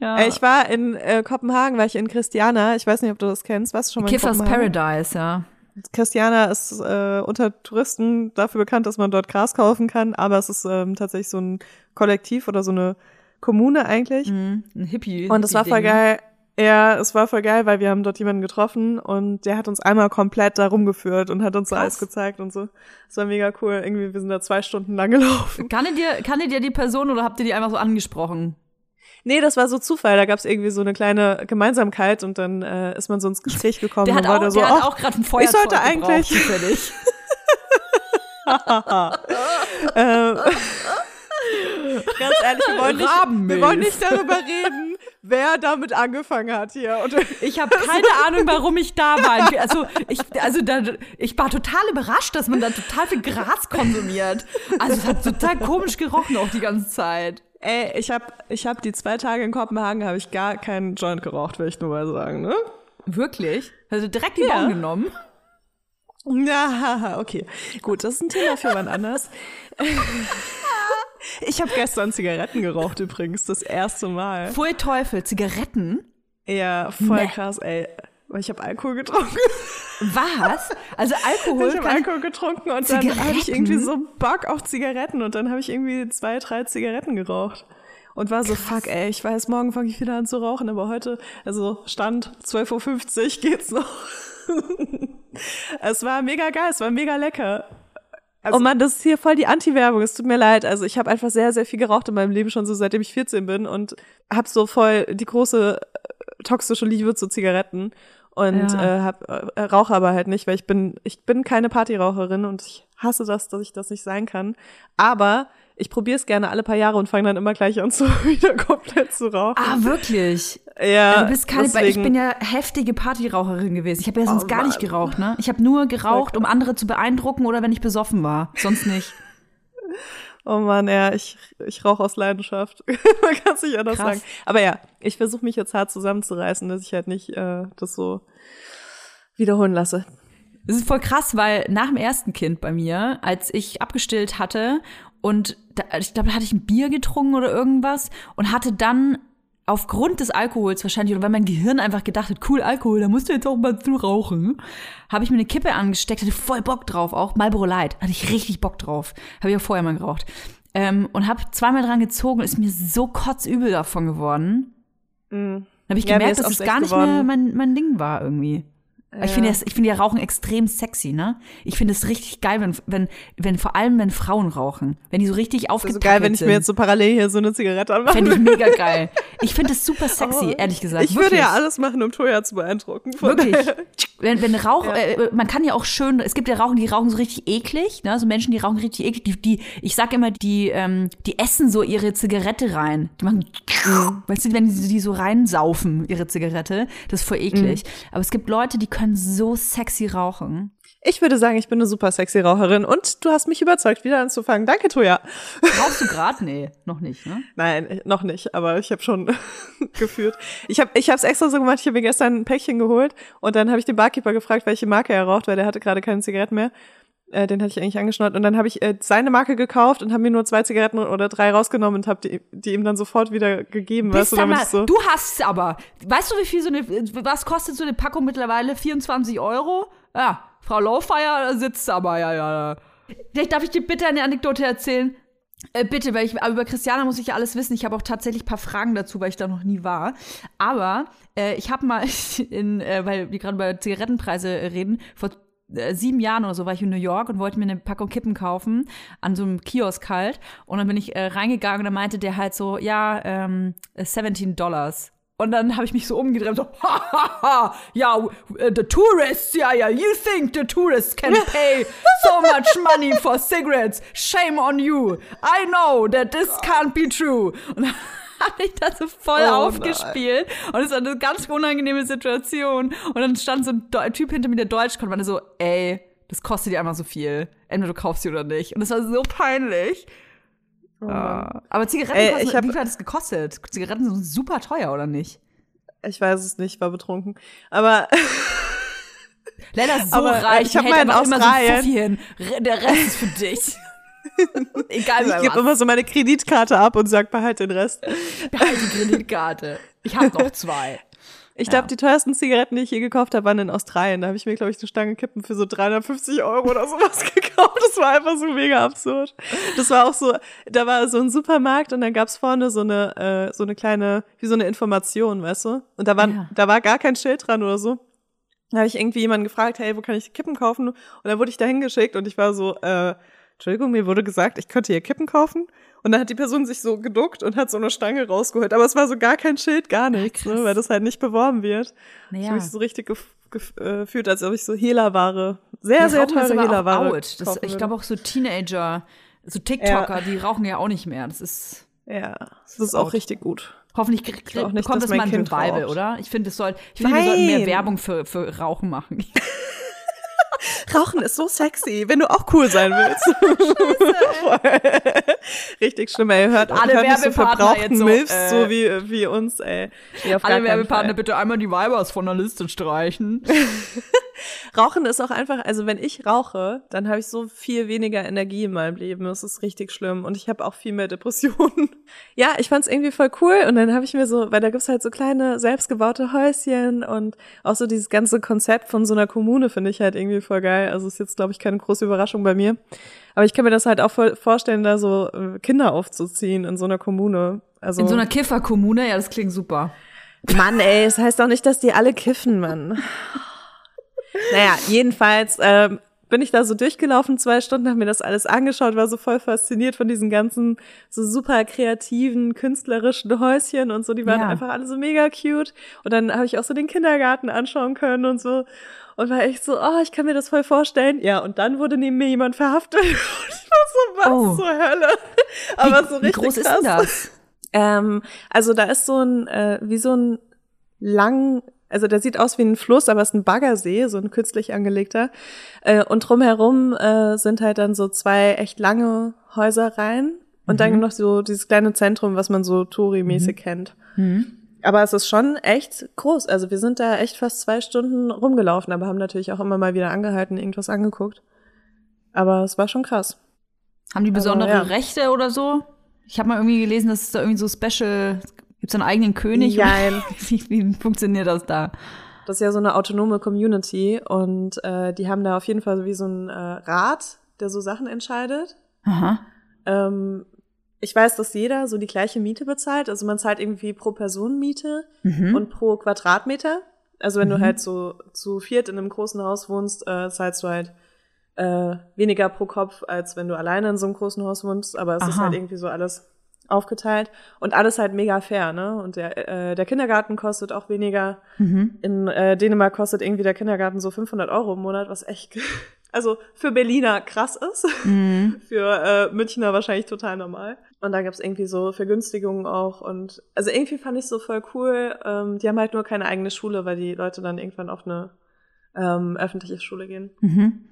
ja. Ich war in äh, Kopenhagen, war ich in Christiana. Ich weiß nicht, ob du das kennst. Du schon mal Kiffers? Paradise, ja. Christiana ist äh, unter Touristen dafür bekannt, dass man dort Gras kaufen kann, aber es ist ähm, tatsächlich so ein Kollektiv oder so eine Kommune eigentlich. Mhm. Ein Hippie. Und es war voll geil. Ja, es war voll geil, weil wir haben dort jemanden getroffen und der hat uns einmal komplett da rumgeführt und hat uns so Krass. alles gezeigt und so. Es war mega cool. Irgendwie, wir sind da zwei Stunden lang gelaufen. Kannte dir, kannte dir die Person oder habt ihr die einfach so angesprochen? Nee, das war so Zufall. Da gab es irgendwie so eine kleine Gemeinsamkeit und dann äh, ist man so ins Gespräch gekommen Der und hat war auch, da so, der hat ach, auch gerade ein Feuerzeug sollte eigentlich- zufällig. ähm, ganz ehrlich, wir wollen, nicht, wir wollen nicht darüber reden, wer damit angefangen hat hier. Und Ich habe keine Ahnung, warum ich da war. Also ich, also da, ich war total überrascht, dass man da total viel Gras konsumiert. Also es hat total komisch gerochen auch die ganze Zeit. ey, ich habe ich hab die zwei Tage in Kopenhagen habe ich gar keinen Joint geraucht, will ich nur mal sagen, ne? Wirklich? Also direkt die Ja. Bon genommen. Ja, okay. Gut, das ist ein Thema für wann anders. Ich habe gestern Zigaretten geraucht übrigens, das erste Mal. Pfui Teufel, Zigaretten? Ja, voll Nee. krass, ey. Ich habe Alkohol getrunken. Was? Also Alkohol Ich habe Alkohol getrunken und dann hatte ich Zigaretten? irgendwie so Bock auf Zigaretten und dann habe ich irgendwie zwei, drei Zigaretten geraucht. Und war so, fuck, ey, ich weiß, morgen fange ich wieder an zu rauchen, aber heute, also Stand 12.50 Uhr geht's noch. es war mega geil, es war mega lecker. Oh Mann, das ist hier voll die Anti-Werbung. Es tut mir leid. Also ich habe einfach sehr, sehr viel geraucht in meinem Leben schon so seitdem ich 14 bin und habe so voll die große toxische Liebe zu Zigaretten und Ja. äh, hab, äh, rauche aber halt nicht, weil ich bin ich bin keine Partyraucherin und ich hasse das, dass ich das nicht sein kann. Aber ich probiere es gerne alle paar Jahre und fange dann immer gleich an, so wieder komplett zu rauchen. Ah, wirklich? ja, du bist keine, weil ich deswegen- bin ja heftige Partyraucherin gewesen. Ich habe ja sonst Oh gar nicht geraucht, ne? Ich habe nur geraucht, um andere zu beeindrucken oder wenn ich besoffen war. Sonst nicht. Oh Mann, ja, ich, ich rauche aus Leidenschaft. Man kann es nicht anders Krass. sagen. Aber ja, ich versuche mich jetzt hart zusammenzureißen, dass ich halt nicht äh, das so wiederholen lasse. Das ist voll krass, weil nach dem ersten Kind bei mir, als ich abgestillt hatte und da, ich glaube, da hatte ich ein Bier getrunken oder irgendwas und hatte dann aufgrund des Alkohols wahrscheinlich oder weil mein Gehirn einfach gedacht hat, cool Alkohol, da musst du jetzt auch mal zu rauchen, habe ich mir eine Kippe angesteckt, hatte voll Bock drauf, auch Marlboro Light, hatte ich richtig Bock drauf, habe ich auch vorher mal geraucht ähm, und habe zweimal dran gezogen, ist mir so kotzübel davon geworden. Mhm. Dann habe ich Ja, gemerkt, dass es gar nicht mehr geworden. mein, mein Ding war irgendwie. Ich finde ich finde ja Rauchen extrem sexy, ne? Ich finde es richtig geil, wenn, wenn, wenn, vor allem wenn Frauen rauchen. Wenn die so richtig ist aufgepackelt so geil, wenn ich sind. mir jetzt so parallel hier so eine Zigarette anmache. Fände ich mega geil. Ich finde es super sexy, Oh, ehrlich gesagt. Ich würde wirklich. ja alles machen, um Toya zu beeindrucken. Von Wirklich. Wenn, wenn Rauch, Ja. äh, man kann ja auch schön, es gibt ja Rauchen, die rauchen so richtig eklig, ne? So Menschen, die rauchen richtig eklig, die, die ich sag immer, die, ähm, die essen so ihre Zigarette rein. Die machen, Mhm. weißt du, wenn die, die so reinsaufen, ihre Zigarette, das ist voll eklig. Mhm. Aber es gibt Leute, die können so sexy rauchen. Ich würde sagen, ich bin eine super sexy Raucherin und du hast mich überzeugt, wieder anzufangen. Danke, Toya. Rauchst du grad? Nee, noch nicht, ne? Nein, noch nicht, aber ich habe schon geführt. Ich habe ich es extra so gemacht, ich habe mir gestern ein Päckchen geholt und dann habe ich den Barkeeper gefragt, welche Marke er raucht, weil der hatte gerade keine Zigaretten mehr. Äh, den hatte ich eigentlich angeschnallt und dann habe ich äh, seine Marke gekauft und habe mir nur zwei Zigaretten oder drei rausgenommen und habe die, die ihm dann sofort wieder gegeben, weißt du, da damit mal, so. Du hast aber. Weißt du, wie viel so eine, was kostet so eine Packung mittlerweile? 24 Euro? Ja, Frau Lowfire da sitzt aber, ja, ja. Vielleicht darf ich dir bitte eine Anekdote erzählen? Äh, bitte, weil ich, aber über Christiana muss ich ja alles wissen. Ich habe auch tatsächlich ein paar Fragen dazu, weil ich da noch nie war. Aber äh, ich habe mal in, äh, weil wir gerade über Zigarettenpreise reden, vor äh, sieben Jahren oder so war ich in New York und wollte mir eine Packung Kippen kaufen an so einem Kiosk halt. Und dann bin ich äh, reingegangen und dann meinte der halt so, ja, ähm, 17 Dollars. Und dann habe ich mich so umgedreht und so, ha, ha, ha, ja, uh, the tourists, ja, ja, you think the tourists can pay so much money for cigarettes. Shame on you. I know that this can't be true. Und dann habe ich das so voll Oh aufgespielt. Und es war eine ganz unangenehme Situation. Und dann stand so ein Typ hinter mir, der Deutsch konnte, und meinte so, ey, das kostet dir einfach so viel. Entweder du kaufst sie oder nicht. Und das war so peinlich. Ah. aber Zigaretten, Ey, kosten, ich hab- wie viel hat das gekostet? Zigaretten sind super teuer, oder nicht? Ich weiß es nicht, war betrunken. Aber Lella ist so Aber, äh, reich, ich die hab hält mal in so Australien-. Re- Der Rest ist für dich. Egal ich gebe immer so meine Kreditkarte ab und sag, behalt den Rest. Behalt die Kreditkarte. Ich habe noch zwei. Ich Ja. glaube, die teuersten Zigaretten, die ich je gekauft habe, waren in Australien. Da habe ich mir, glaube ich, eine Stange Kippen für so 350 Euro oder sowas gekauft. Das war einfach so mega absurd. Das war auch so, da war so ein Supermarkt und dann gab's vorne so eine, äh, so eine kleine, wie so eine Information, weißt du? Und da war, Ja. da war gar kein Schild dran oder so. Da habe ich irgendwie jemanden gefragt, hey, wo kann ich Kippen kaufen? Und dann wurde ich da hingeschickt und ich war so, äh, Entschuldigung, mir wurde gesagt, ich könnte hier Kippen kaufen. Und dann hat die Person sich so geduckt und hat so eine Stange rausgeholt. Aber es war so gar kein Schild, gar nichts, krass. ne, weil das halt nicht beworben wird. Ich Naja. habe mich so richtig gef äh, gefühlt, als ob ich so Hehlerware, sehr, Ja, sehr ist teure Hehlerware out. Das, ich glaube auch so Teenager, so TikToker, die rauchen ja auch nicht mehr. Das ist Ja, das ist auch out. richtig gut. hoffentlich krieg, auch nicht, bekommt das mal ein Revival, oder? Ich finde, es soll, ich finde, wir sollten mehr. Werbung für, für Rauchen machen. Rauchen ist so sexy, wenn du auch cool sein willst. Richtig schlimm, ey. Hört, Alle hört nicht so verbrauchten jetzt so, Milfs, äh, so wie, wie uns, ey. Nee, Alle Werbepartner bitte einmal die Vibers von der Liste streichen. Rauchen ist auch einfach, also wenn ich rauche, dann habe ich so viel weniger Energie in meinem Leben. Das ist richtig schlimm. Und ich habe auch viel mehr Depressionen. ja, ich fand's irgendwie voll cool. Und dann habe ich mir so, weil da gibt's halt so kleine selbstgebaute Häuschen und auch so dieses ganze Konzept von so einer Kommune finde ich halt irgendwie voll geil. Also ist jetzt, glaube ich, keine große Überraschung bei mir. Aber ich kann mir das halt auch vorstellen, da so äh, Kinder aufzuziehen in so einer Kommune. Also In so einer Kifferkommune, ja, das klingt super. Mann, ey, es heißt auch nicht, dass die alle kiffen, Mann. naja, jedenfalls ähm, bin ich da so durchgelaufen, zwei Stunden, habe mir das alles angeschaut, war so voll fasziniert von diesen ganzen so super kreativen, künstlerischen Häuschen und so. Die waren Ja. einfach alle so mega cute. Und dann habe ich auch so den Kindergarten anschauen können und so. Und war echt so, oh, ich kann mir das voll vorstellen. Ja, und dann wurde neben mir jemand verhaftet. Und ich war so, was Oh. zur Hölle? Aber so Wie richtig groß ist krass. denn das? Ähm, also da ist so ein, äh, wie so ein lang, also der sieht aus wie ein Fluss, aber es ist ein Baggersee, so ein künstlich angelegter. Äh, und drumherum äh, sind halt dann so zwei echt lange Häuserreihen und dann noch so dieses kleine Zentrum, was man so Touri-mäßig kennt. Mhm. Aber es ist schon echt groß. Also wir sind da echt fast zwei Stunden rumgelaufen, aber haben natürlich auch immer mal wieder angehalten, irgendwas angeguckt. Aber es war schon krass. Haben die besondere ja. Rechte oder so? Ich habe mal irgendwie gelesen, dass es da irgendwie so Special, gibt es einen eigenen König? Nein. Wie, wie funktioniert das da? Das ist ja so eine autonome Community und äh, die haben da auf jeden Fall wie so einen äh, Rat, der so Sachen entscheidet. Aha. Ähm, ich weiß, dass jeder so die gleiche Miete bezahlt. Also man zahlt irgendwie pro Person Miete Mhm. und pro Quadratmeter. Also wenn Mhm. du halt so zu viert in einem großen Haus wohnst, äh, zahlst du halt äh, weniger pro Kopf, als wenn du alleine in so einem großen Haus wohnst. Aber es ist Aha. halt irgendwie so alles aufgeteilt und alles halt mega fair, ne? Und der, äh, der Kindergarten kostet auch weniger. Mhm. In äh, Dänemark kostet irgendwie der Kindergarten so 500 Euro im Monat, was echt, also für Berliner krass ist, Mhm. für äh, Münchner wahrscheinlich total normal. Und da gab's irgendwie so Vergünstigungen auch und also irgendwie fand ich so voll cool. Ähm, die haben halt nur keine eigene Schule, weil die Leute dann irgendwann auf eine ähm, öffentliche Schule gehen. Mhm.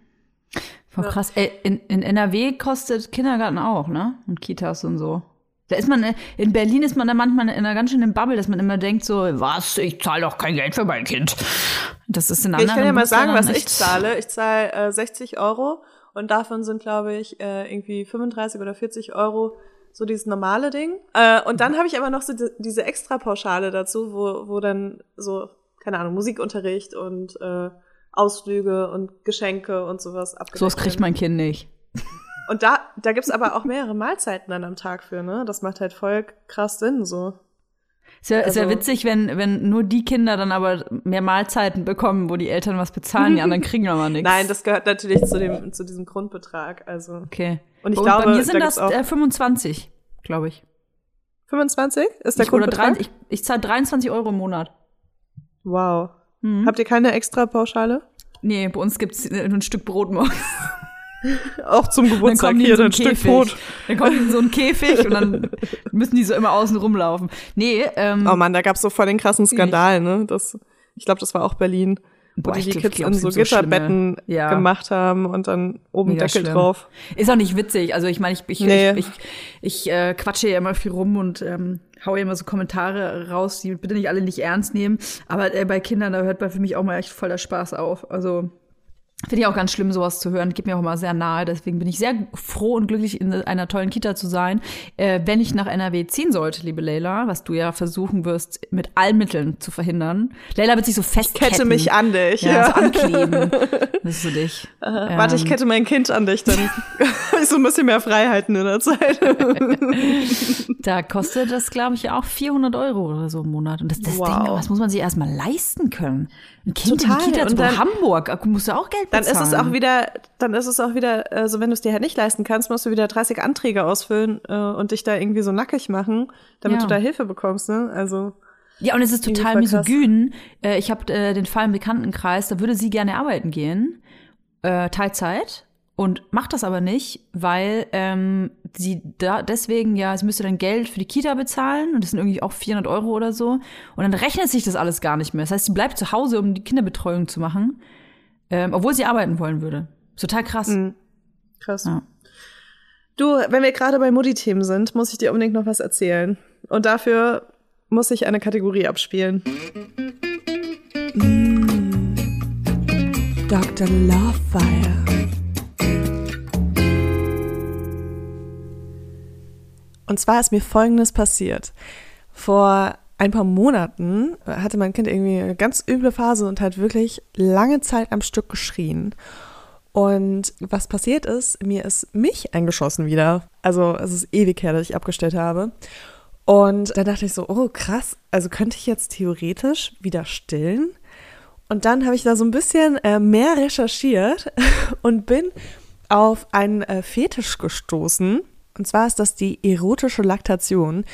Voll Ja. krass. Ey, in, in NRW kostet Kindergarten auch, ne? Und Kitas und so. Da ist man, äh, in Berlin ist man da manchmal in einer ganz schönen Bubble, dass man immer denkt so, was, ich zahle doch kein Geld für mein Kind. Das ist in anderen ich kann ja mal sagen, was ich zahle. Ich zahle äh, 60 Euro und davon sind, glaube ich, äh, irgendwie 35 oder 40 Euro so dieses normale Ding. Äh, und dann habe ich aber noch so die, diese Extrapauschale dazu, wo, wo dann so, keine Ahnung, Musikunterricht und äh, Ausflüge und Geschenke und sowas abgedeckt Sowas kriegt werden. mein Kind nicht. Und da, da gibt's aber auch mehrere Mahlzeiten dann am Tag für, ne? Das macht halt voll krass Sinn, so. Ist ja, ist ja Also- witzig, wenn, wenn nur die Kinder dann aber mehr Mahlzeiten bekommen, wo die Eltern was bezahlen, die anderen kriegen aber nichts. Nein, das gehört natürlich zu dem, zu diesem Grundbetrag, also. Okay. Und ich bei glaube, mir sind da das äh, 25, glaube ich. 25 ist der Ich, oder Grundbetrag? drei, ich, ich zahle 23 Euro im Monat. Wow. Mhm. Habt ihr keine extra Pauschale? Nee, bei uns gibt's äh, nur ein Stück Brot morgens. Auch zum Dann die in so einen Käfig. Dann kommen die in so einen Käfig und dann müssen die so immer außen rumlaufen. Nee, ähm, Oh Mann, da gab's so voll den krassen Skandal, ne? Das, ich glaube, das war auch Berlin, wo Boah, die ich die glaub- Kids in so Gitterbetten ja. gemacht haben und dann oben Mega Deckel schlimm. drauf. Ist auch nicht witzig. Also ich meine, ich, ich, Nee. ich, ich, ich äh, quatsche ja immer viel rum und ähm, haue immer so Kommentare raus, die bitte nicht alle nicht ernst nehmen. Aber äh, bei Kindern, da hört bei für mich auch mal echt voll der Spaß auf. Also finde ich auch ganz schlimm, sowas zu hören. Geht mir auch immer sehr nahe. Deswegen bin ich sehr froh und glücklich, in einer tollen Kita zu sein. Äh, wenn ich nach NRW ziehen sollte, liebe Leila, was du ja versuchen wirst, mit allen Mitteln zu verhindern. Leila wird sich so festketten. Kette mich an dich. Ja, Ja. so ankleben. Das ist so dich. Äh, Warte, ich Ähm, kette mein Kind an dich, dann hab ich so ein bisschen mehr Freiheiten in der Zeit. Da kostet das, glaube ich, auch 400 Euro oder so im Monat. Und das, das Wow. Ding, das muss man sich erstmal leisten können. Ein Kind Total. in die Kita Und dann- Hamburg, da musst du auch Geld Dann bezahlen. ist es auch wieder, dann ist es auch wieder, äh, so wenn du es dir halt nicht leisten kannst, musst du wieder 30 Anträge ausfüllen äh, und dich da irgendwie so nackig machen, damit Ja. du da Hilfe bekommst, ne? Also Ja, und es ist total misogyn. Äh, ich habe äh, den Fall im Bekanntenkreis, da würde sie gerne arbeiten gehen, äh, Teilzeit, und macht das aber nicht, weil ähm, sie da deswegen, ja, sie müsste dann Geld für die Kita bezahlen und das sind irgendwie auch 400 Euro oder so. Und dann rechnet sich das alles gar nicht mehr. Das heißt, sie bleibt zu Hause, um die Kinderbetreuung zu machen, ähm, obwohl sie arbeiten wollen würde. Total krass. Mhm. krass. Ja. Du, wenn wir gerade bei Mutti-Themen sind, muss ich dir unbedingt noch was erzählen. Und dafür muss ich eine Kategorie abspielen. Dr. Lovefire. Und zwar ist mir Folgendes passiert. Vor ein paar Monaten hatte mein Kind irgendwie eine ganz üble Phase und hat wirklich lange Zeit am Stück geschrien. Und was passiert ist, mir ist Milch eingeschossen wieder. Also es ist ewig her, dass ich abgestellt habe. Und da dachte ich so, oh krass, also könnte ich jetzt theoretisch wieder stillen? Und dann habe ich da so ein bisschen äh, mehr recherchiert und bin auf einen äh, Fetisch gestoßen. Und zwar ist das die erotische Laktation.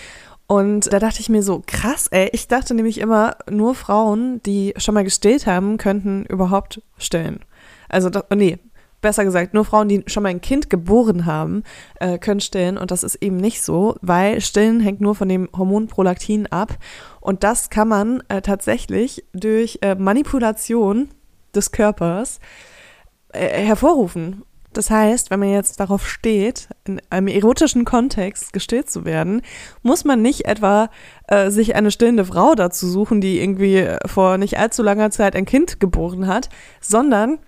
Und da dachte ich mir so, krass, ey, ich dachte nämlich immer, nur Frauen, die schon mal gestillt haben, könnten überhaupt stillen. Also, nee, besser gesagt, nur Frauen, die schon mal ein Kind geboren haben, äh, können stillen. Und das ist eben nicht so, weil Stillen hängt nur von dem Hormon Prolaktin ab. Und das kann man äh, tatsächlich durch äh, Manipulation des Körpers hervorrufen. Das heißt, wenn man jetzt darauf steht, in einem erotischen Kontext gestillt zu werden, muss man nicht etwa äh, sich eine stillende Frau dazu suchen, die irgendwie vor nicht allzu langer Zeit ein Kind geboren hat, sondern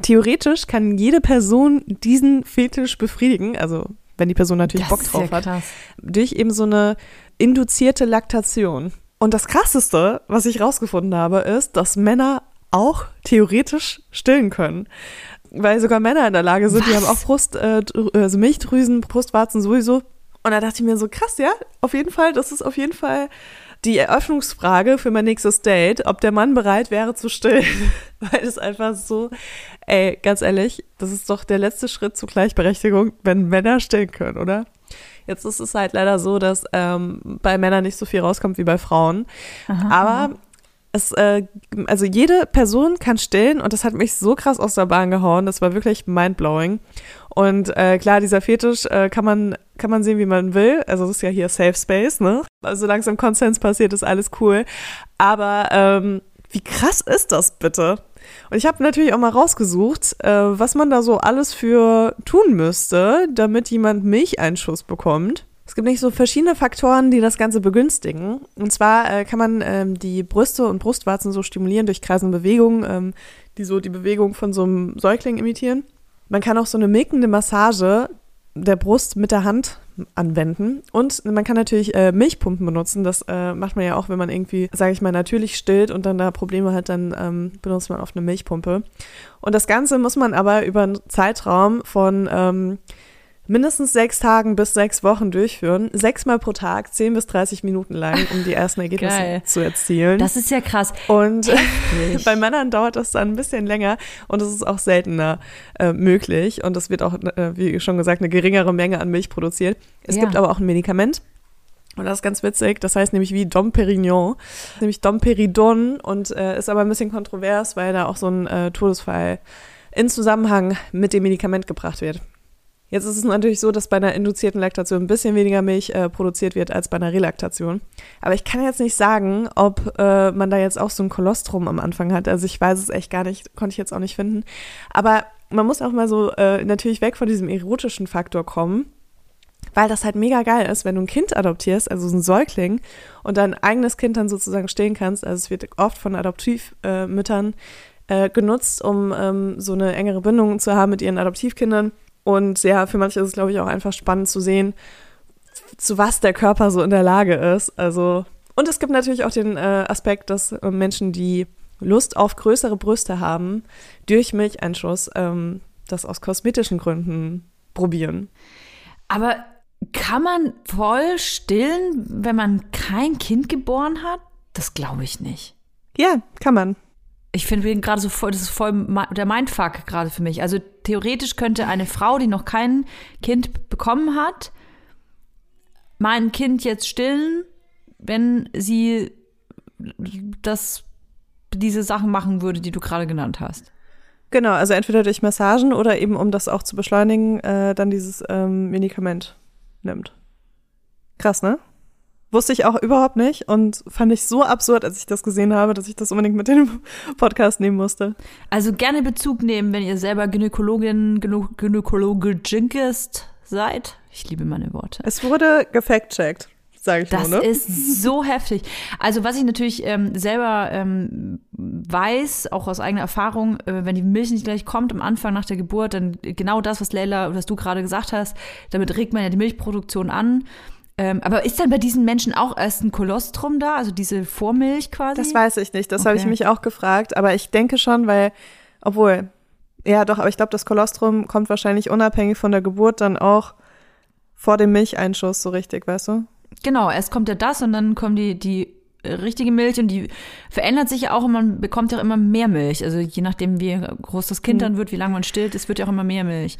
theoretisch kann jede Person diesen Fetisch befriedigen, also wenn die Person natürlich Das Bock ist ja drauf hat, durch eben so eine induzierte Laktation. Und das Krasseste, was ich rausgefunden habe, ist, dass Männer auch theoretisch stillen können. Weil sogar Männer in der Lage sind, die Was? haben auch Brust, äh, also Milchdrüsen, Brustwarzen sowieso. Und da dachte ich mir so, krass, ja, auf jeden Fall, das ist auf jeden Fall die Eröffnungsfrage für mein nächstes Date, ob der Mann bereit wäre zu stillen. Weil es einfach so, ey, ganz ehrlich, das ist doch der letzte Schritt zur Gleichberechtigung, wenn Männer stillen können, oder? Jetzt ist es halt leider so, dass ähm, bei Männern nicht so viel rauskommt wie bei Frauen. Aber es, äh, also jede Person kann stillen und das hat mich so krass aus der Bahn gehauen. Das war wirklich mindblowing. Und äh, klar, dieser Fetisch äh, kann man kann man sehen, wie man will. Also das ist ja hier Safe Space, ne? Also solange es im Konsens passiert, ist alles cool. Aber ähm, wie krass ist das bitte? Und ich habe natürlich auch mal rausgesucht, äh, was man da so alles für tun müsste, damit jemand Milcheinschuss bekommt. Es gibt nicht so verschiedene Faktoren, die das Ganze begünstigen. Und zwar äh, kann man ähm, die Brüste und Brustwarzen so stimulieren durch kreisende Bewegungen, ähm, die so die Bewegung von so einem Säugling imitieren. Man kann auch so eine milkende Massage der Brust mit der Hand anwenden. Und man kann natürlich äh, Milchpumpen benutzen. Das äh, macht man ja auch, wenn man irgendwie, sage ich mal, natürlich stillt und dann da Probleme hat, dann ähm, benutzt man oft eine Milchpumpe. Und das Ganze muss man aber über einen Zeitraum von ähm, mindestens sechs Tagen bis sechs Wochen durchführen. Sechsmal pro Tag, zehn bis 30 Minuten lang, um die ersten Ergebnisse Geil. zu erzielen. Das ist ja krass. und Heftig. bei Männern dauert das dann ein bisschen länger und es ist auch seltener äh, möglich und es wird auch, äh, wie schon gesagt, eine geringere Menge an Milch produziert. Es Ja. gibt aber auch ein Medikament und das ist ganz witzig, das heißt nämlich wie Domperignon, nämlich Domperidon und äh, ist aber ein bisschen kontrovers, weil da auch so ein äh, Todesfall in Zusammenhang mit dem Medikament gebracht wird. Jetzt ist es natürlich so, dass bei einer induzierten Laktation ein bisschen weniger Milch äh, produziert wird als bei einer Relaktation. Aber ich kann jetzt nicht sagen, ob äh, man da jetzt auch so ein Kolostrum am Anfang hat. Also ich weiß es echt gar nicht, konnte ich jetzt auch nicht finden. Aber man muss auch mal so äh, natürlich weg von diesem erotischen Faktor kommen, weil das halt mega geil ist, wenn du ein Kind adoptierst, also so ein Säugling, und dein eigenes Kind dann sozusagen stehen kannst. Also es wird oft von Adoptivmüttern äh, äh, genutzt, um ähm, so eine engere Bindung zu haben mit ihren Adoptivkindern. Und ja, für manche ist es, glaube ich, auch einfach spannend zu sehen, zu was der Körper so in der Lage ist. Also, und es gibt natürlich auch den äh, Aspekt, dass äh, Menschen, die Lust auf größere Brüste haben, durch Milcheinschuss ähm, das aus kosmetischen Gründen probieren. Aber kann man voll stillen, wenn man kein Kind geboren hat? Das glaube ich nicht. Ja, kann man. Ich finde bin gerade so voll, das ist voll der Mindfuck gerade für mich. Also theoretisch könnte eine Frau, die noch kein Kind bekommen hat, mein Kind jetzt stillen, wenn sie das diese Sachen machen würde, die du gerade genannt hast. Genau, also entweder durch Massagen oder eben, um das auch zu beschleunigen, äh, dann dieses ähm, Medikament nimmt. Krass, ne? Wusste ich auch überhaupt nicht und fand ich so absurd, als ich das gesehen habe, dass ich das unbedingt mit in den Podcast nehmen musste. Also gerne Bezug nehmen, wenn ihr selber Gynäkologin, Gynä Gynäkologe Jinkist seid. Ich liebe meine Worte. Es wurde gefact-checkt, sage ich Das nur, ne? ist so heftig. Also was ich natürlich ähm, selber ähm, weiß, auch aus eigener Erfahrung, äh, wenn die Milch nicht gleich kommt am Anfang nach der Geburt, dann genau das, was Leila, was du gerade gesagt hast, damit regt man ja die Milchproduktion an. Ähm, aber ist dann bei diesen Menschen auch erst ein Kolostrum da, also diese Vormilch quasi? Das weiß ich nicht, das habe ich Okay. mich auch gefragt, aber ich denke schon, weil, obwohl, ja doch, aber ich glaube, das Kolostrum kommt wahrscheinlich unabhängig von der Geburt dann auch vor dem Milcheinschuss so richtig, weißt du? Genau, erst kommt ja das und dann kommen die, die richtige Milch und die verändert sich ja auch und man bekommt ja auch immer mehr Milch. Also je nachdem, wie groß das Kind dann wird, wie lange man stillt, es wird ja auch immer mehr Milch.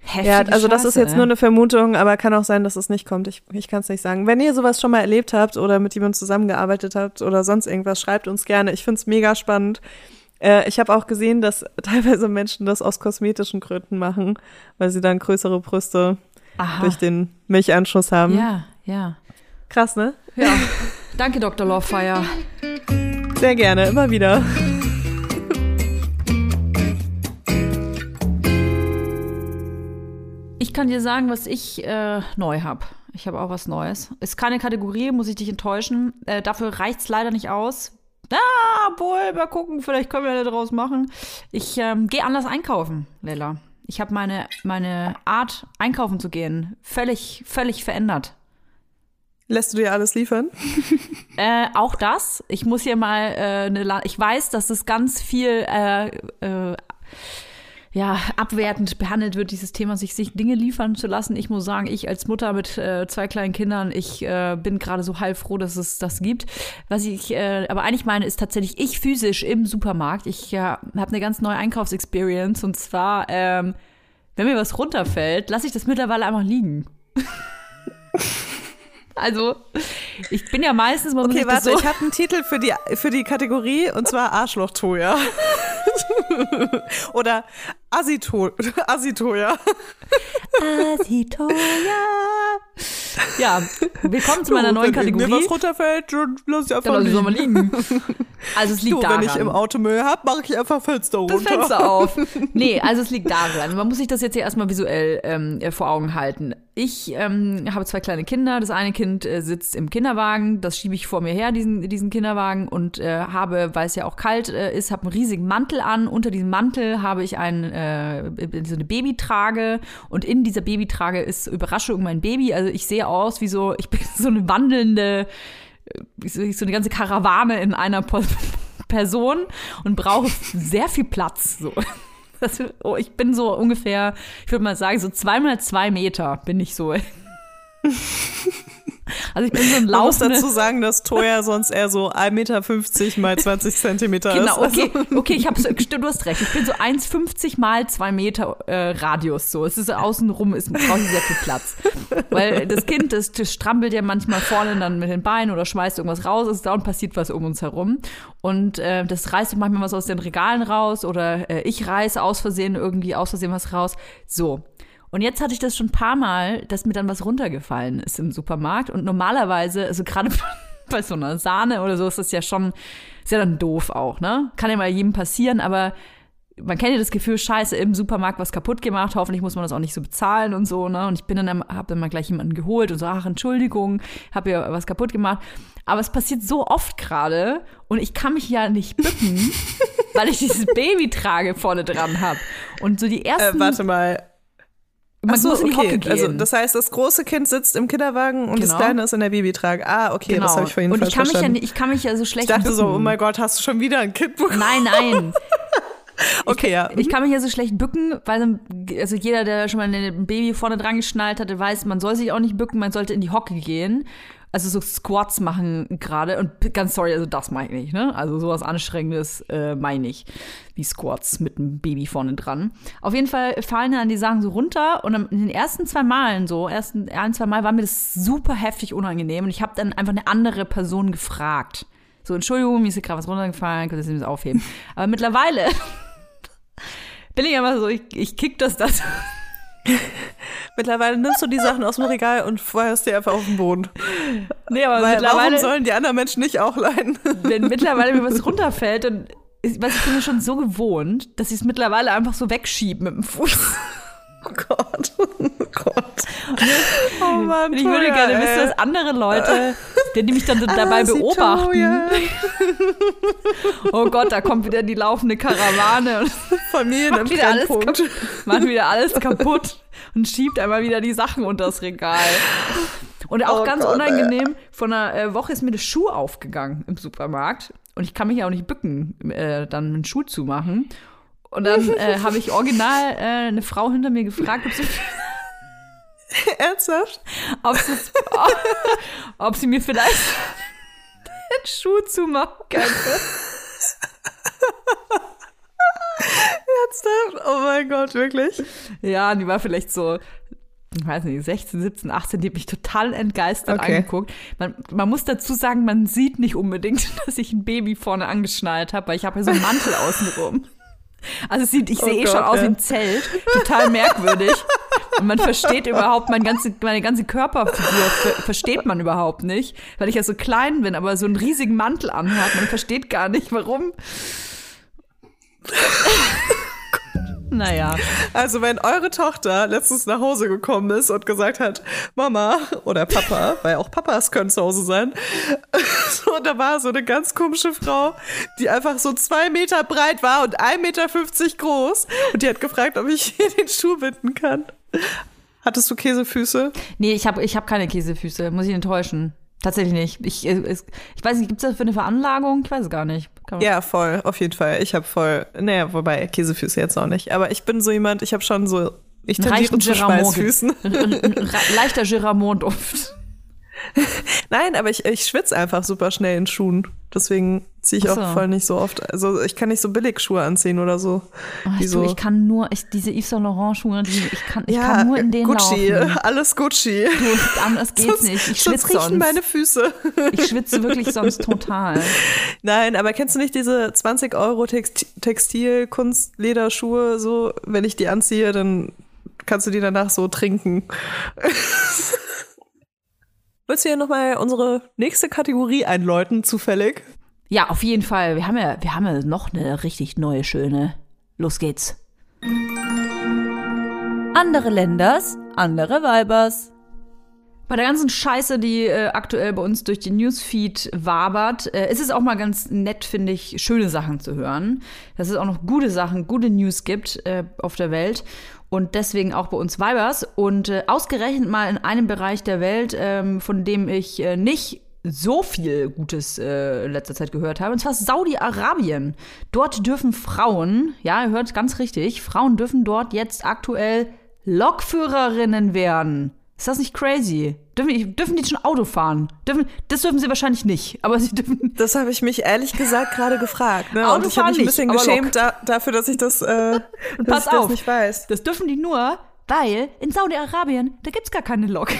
Heftige Ja, also das ist Scheiße, jetzt nur eine Vermutung, aber kann auch sein, dass es nicht kommt. Ich, ich kann es nicht sagen. Wenn ihr sowas schon mal erlebt habt oder mit jemandem zusammengearbeitet habt oder sonst irgendwas, schreibt uns gerne. Ich finde es mega spannend. Äh, ich habe auch gesehen, dass teilweise Menschen das aus kosmetischen Gründen machen, weil sie dann größere Brüste Aha. durch den Milchanschuss haben. Ja, ja. Krass, ne? Ja. Danke, Dr. Lovefire. Sehr gerne, immer wieder. Ich kann dir sagen, was ich äh, neu habe. Ich habe auch was Neues. Ist keine Kategorie, muss ich dich enttäuschen. Äh, dafür reicht es leider nicht aus. Ah, wohl, mal gucken, vielleicht können wir da draus machen. Ich ähm, gehe anders einkaufen, Leila. Ich habe meine, meine Art, einkaufen zu gehen, völlig, völlig verändert. Lässt du dir alles liefern? Äh, auch das. Ich muss hier mal äh, eine. La ich weiß, dass es ganz viel äh, äh, ja, abwertend behandelt wird, dieses Thema, sich, sich Dinge liefern zu lassen. Ich muss sagen, ich als Mutter mit äh, zwei kleinen Kindern, ich äh, bin gerade so heilfroh, dass es das gibt. Was ich äh, aber eigentlich meine, ist tatsächlich ich physisch im Supermarkt. Ich äh, habe eine ganz neue Einkaufsexperience und zwar, ähm, wenn mir was runterfällt, lasse ich das mittlerweile einfach liegen. also, ich bin ja meistens, man muss Okay, warte, so ich habe einen Titel für die, für die Kategorie und zwar Arschloch-Toja. Oder Asito Asitoja. Asitoya. Ja, willkommen zu meiner neuen wenn Mir Kategorie. was runterfällt, dann lass ich Dann einfach lass ich liegen. mal liegen. Also es liegt Du, daran. wenn ich im Auto Müll hab, mache ich einfach Fenster runter. das Fenster auf. Nee, also es liegt daran. Man muss sich das jetzt hier erstmal visuell ähm, äh, vor Augen halten. Ich ähm, habe zwei kleine Kinder. Das eine Kind äh, sitzt im Kinderwagen. Das schiebe ich vor mir her, diesen, diesen Kinderwagen. Und äh, habe, weil es ja auch kalt äh, ist, habe einen riesigen Mantel an. Unter diesem Mantel habe ich ein, äh, so eine Babytrage. Und in dieser Babytrage ist Überraschung mein Baby. Also ich sehe aus wie so, ich bin so eine wandelnde so so eine ganze Karawane in einer Po- Person und brauche sehr viel Platz. So. Das, oh, ich bin so ungefähr, ich würde mal sagen, so zweimal zwei Meter bin ich so. Also ich bin so ein Man muss laufender. dazu sagen, dass Toya sonst eher so 1,50 Meter mal 20 Zentimeter Genau, ist. okay, okay, ich hab's, du hast recht. Ich bin so 1,50 mal 2 Meter äh, Radius so. Es ist außenrum, ist brauche ich sehr viel Platz. Weil das Kind, das, das strampelt ja manchmal vorne dann mit den Beinen oder schmeißt irgendwas raus, es dauernd passiert was um uns herum. Und äh, das reißt manchmal was aus den Regalen raus oder äh, ich reiße aus Versehen irgendwie aus Versehen was raus. So. Und jetzt hatte ich das schon ein paar Mal, dass mir dann was runtergefallen ist im Supermarkt. Und normalerweise, also gerade bei so einer Sahne oder so, ist das ja schon, ist ja dann doof auch, ne? Kann ja mal jedem passieren, aber man kennt ja das Gefühl, scheiße, im Supermarkt was kaputt gemacht, hoffentlich muss man das auch nicht so bezahlen und so, ne? Und ich bin dann, hab dann mal gleich jemanden geholt und so, ach, Entschuldigung, hab ja was kaputt gemacht. Aber es passiert so oft gerade und ich kann mich ja nicht bücken, weil ich dieses Baby trage vorne dran hab. Und so die Äh, ersten, warte mal. Man so, muss in die okay. Hocke gehen. Also das heißt, das große Kind sitzt im Kinderwagen und das Genau. kleine ist in der Babytrage. Ah, okay, das habe ich vorhin Genau. Und ich kann, mich ja, verstanden. ich kann mich ja so ich schlecht dachte so, bücken. oh mein Gott, hast du schon wieder ein Kind bekommen? Nein, nein. Okay, ja. Ich kann mich ja so schlecht bücken, weil also jeder, der schon mal ein Baby vorne dran geschnallt hatte, weiß, man soll sich auch nicht bücken, man sollte in die Hocke gehen. Also so Squats machen gerade und ganz sorry, also das meine ich nicht, ne? Also sowas Anstrengendes äh, meine ich, wie Squats mit einem Baby vorne dran. Auf jeden Fall fallen dann die Sachen so runter und in den ersten zwei Malen so, ersten ein, zwei Mal war mir das super heftig unangenehm und ich habe dann einfach eine andere Person gefragt. So, Entschuldigung, mir ist hier gerade was runtergefallen, könnt ihr das aufheben. Aber mittlerweile bin ich immer so, ich, ich kick das das. Mittlerweile nimmst du die Sachen aus dem Regal und feuerst die einfach auf den Boden. Nee, aber Weil warum mittlerweile, sollen die anderen Menschen nicht auch leiden? wenn mittlerweile mir was runterfällt und ich, weiß, ich bin mir schon so gewohnt, dass ich es mittlerweile einfach so wegschiebe mit dem Fuß. Oh Gott. Oh Gott. Oh Mann, ich würde gerne ey. wissen, dass andere Leute, die mich dann dabei Ah, sie beobachten. Oh Gott, da kommt wieder die laufende Karawane und Familien macht wieder, alles kaputt, macht wieder alles kaputt und schiebt einmal wieder die Sachen unter das Regal. Und auch Oh ganz Gott, unangenehm, vor einer äh, Woche ist mir der Schuh aufgegangen im Supermarkt. Und ich kann mich ja auch nicht bücken, äh, dann einen Schuh zu machen. Und dann äh, habe ich original äh, eine Frau hinter mir gefragt, ob sie, Ernsthaft? ob, sie, ob sie mir vielleicht den Schuh zumachen könnte. Ernsthaft? Oh mein Gott, wirklich? Ja, die war vielleicht so, ich weiß nicht, 16, 17, 18, die hat mich total entgeistert Okay. angeguckt. Man, man muss dazu sagen, man sieht nicht unbedingt, dass ich ein Baby vorne angeschnallt habe, weil ich habe ja so einen Mantel außenrum. Also sieht, ich Oh sehe eh Gott, schon aus ja. wie ein Zelt. Total merkwürdig. Und man versteht überhaupt, mein ganze, meine ganze Körperfigur ver versteht man überhaupt nicht, weil ich ja so klein bin, aber so einen riesigen Mantel anhat. Man versteht gar nicht, warum. Naja. Also, wenn eure Tochter letztens nach Hause gekommen ist und gesagt hat, Mama oder Papa, weil auch Papas können zu Hause sein, so, und da war so eine ganz komische Frau, die einfach so zwei Meter breit war und 1,50 Meter groß und die hat gefragt, ob ich ihr den Schuh binden kann. Hattest du Käsefüße? Nee, ich habe ich hab keine Käsefüße, muss ich enttäuschen. Tatsächlich nicht. Ich, äh, es, ich weiß nicht, gibt es das für eine Veranlagung? Ich weiß es gar nicht. Ja, voll, auf jeden Fall. Ich habe voll, naja, wobei Käsefüße jetzt auch nicht. Aber ich bin so jemand, ich habe schon so, ich tendiere zu. Schweißfüßen. Leichter Giramont-Duft. Nein, aber ich, ich schwitze einfach super schnell in Schuhen. Deswegen ziehe ich Ach so. auch voll nicht so oft. Also ich kann nicht so billig Schuhe anziehen oder so. Oh, Die ich, so- ich kann nur, ich, diese Yves Saint Laurent Schuhe, die, ich kann, ich ja, kann nur in denen Gucci, laufen. alles Gucci. Du, anders geht's Sonst- nicht. Ich sonst schwitze riechen sonst. meine Füße. Ich schwitze wirklich sonst total. Nein, aber kennst du nicht diese 20 Euro Text Textil, Kunst, Lederschuhe? So, wenn ich die anziehe, dann kannst du die danach so trinken. Willst du hier nochmal unsere nächste Kategorie einläuten, zufällig? Ja, auf jeden Fall. Wir haben ja, wir haben ja noch eine richtig neue, schöne. Los geht's. Andere Länders, andere Weibers. Bei der ganzen Scheiße, die äh, aktuell bei uns durch den Newsfeed wabert, äh, ist es auch mal ganz nett, finde ich, schöne Sachen zu hören. Dass es auch noch gute Sachen, gute News gibt äh, auf der Welt. Und deswegen auch bei uns Vibers. Und äh, ausgerechnet mal in einem Bereich der Welt, ähm, von dem ich äh, nicht so viel Gutes äh, in letzter Zeit gehört habe, und zwar Saudi-Arabien. Dort dürfen Frauen, ja, ihr hört ganz richtig, Frauen dürfen dort jetzt aktuell Lokführerinnen werden. Ist das nicht crazy? Dürfen die, dürfen die schon Auto fahren? Dürfen, das dürfen sie wahrscheinlich nicht, aber sie dürfen. Das habe ich mich ehrlich gesagt gerade gefragt. Ne? Und ich habe mich ein bisschen geschämt da, dafür, dass ich das, äh, dass ich das auf. nicht weiß. Das dürfen die nur, weil in Saudi-Arabien, da gibt's gar keine Lok.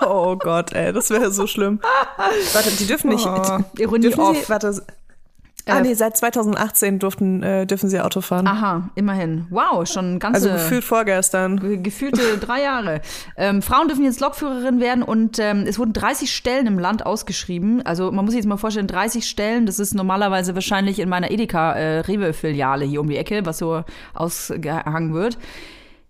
Oh Gott, ey, das wäre so schlimm. Warte, die dürfen nicht. Oh, Ironie dürfen off. Sie, warte. Ah, Äh, nee, seit 2018 durften, äh, dürfen sie Auto fahren. Aha, immerhin. Wow, schon ganze. also gefühlt vorgestern. gefühlte drei Jahre. Ähm, Frauen dürfen jetzt Lokführerin werden und ähm, es wurden 30 Stellen im Land ausgeschrieben. Also man muss sich jetzt mal vorstellen, 30 Stellen, das ist normalerweise wahrscheinlich in meiner Edeka äh, hier um die Ecke, was so ausgehangen wird.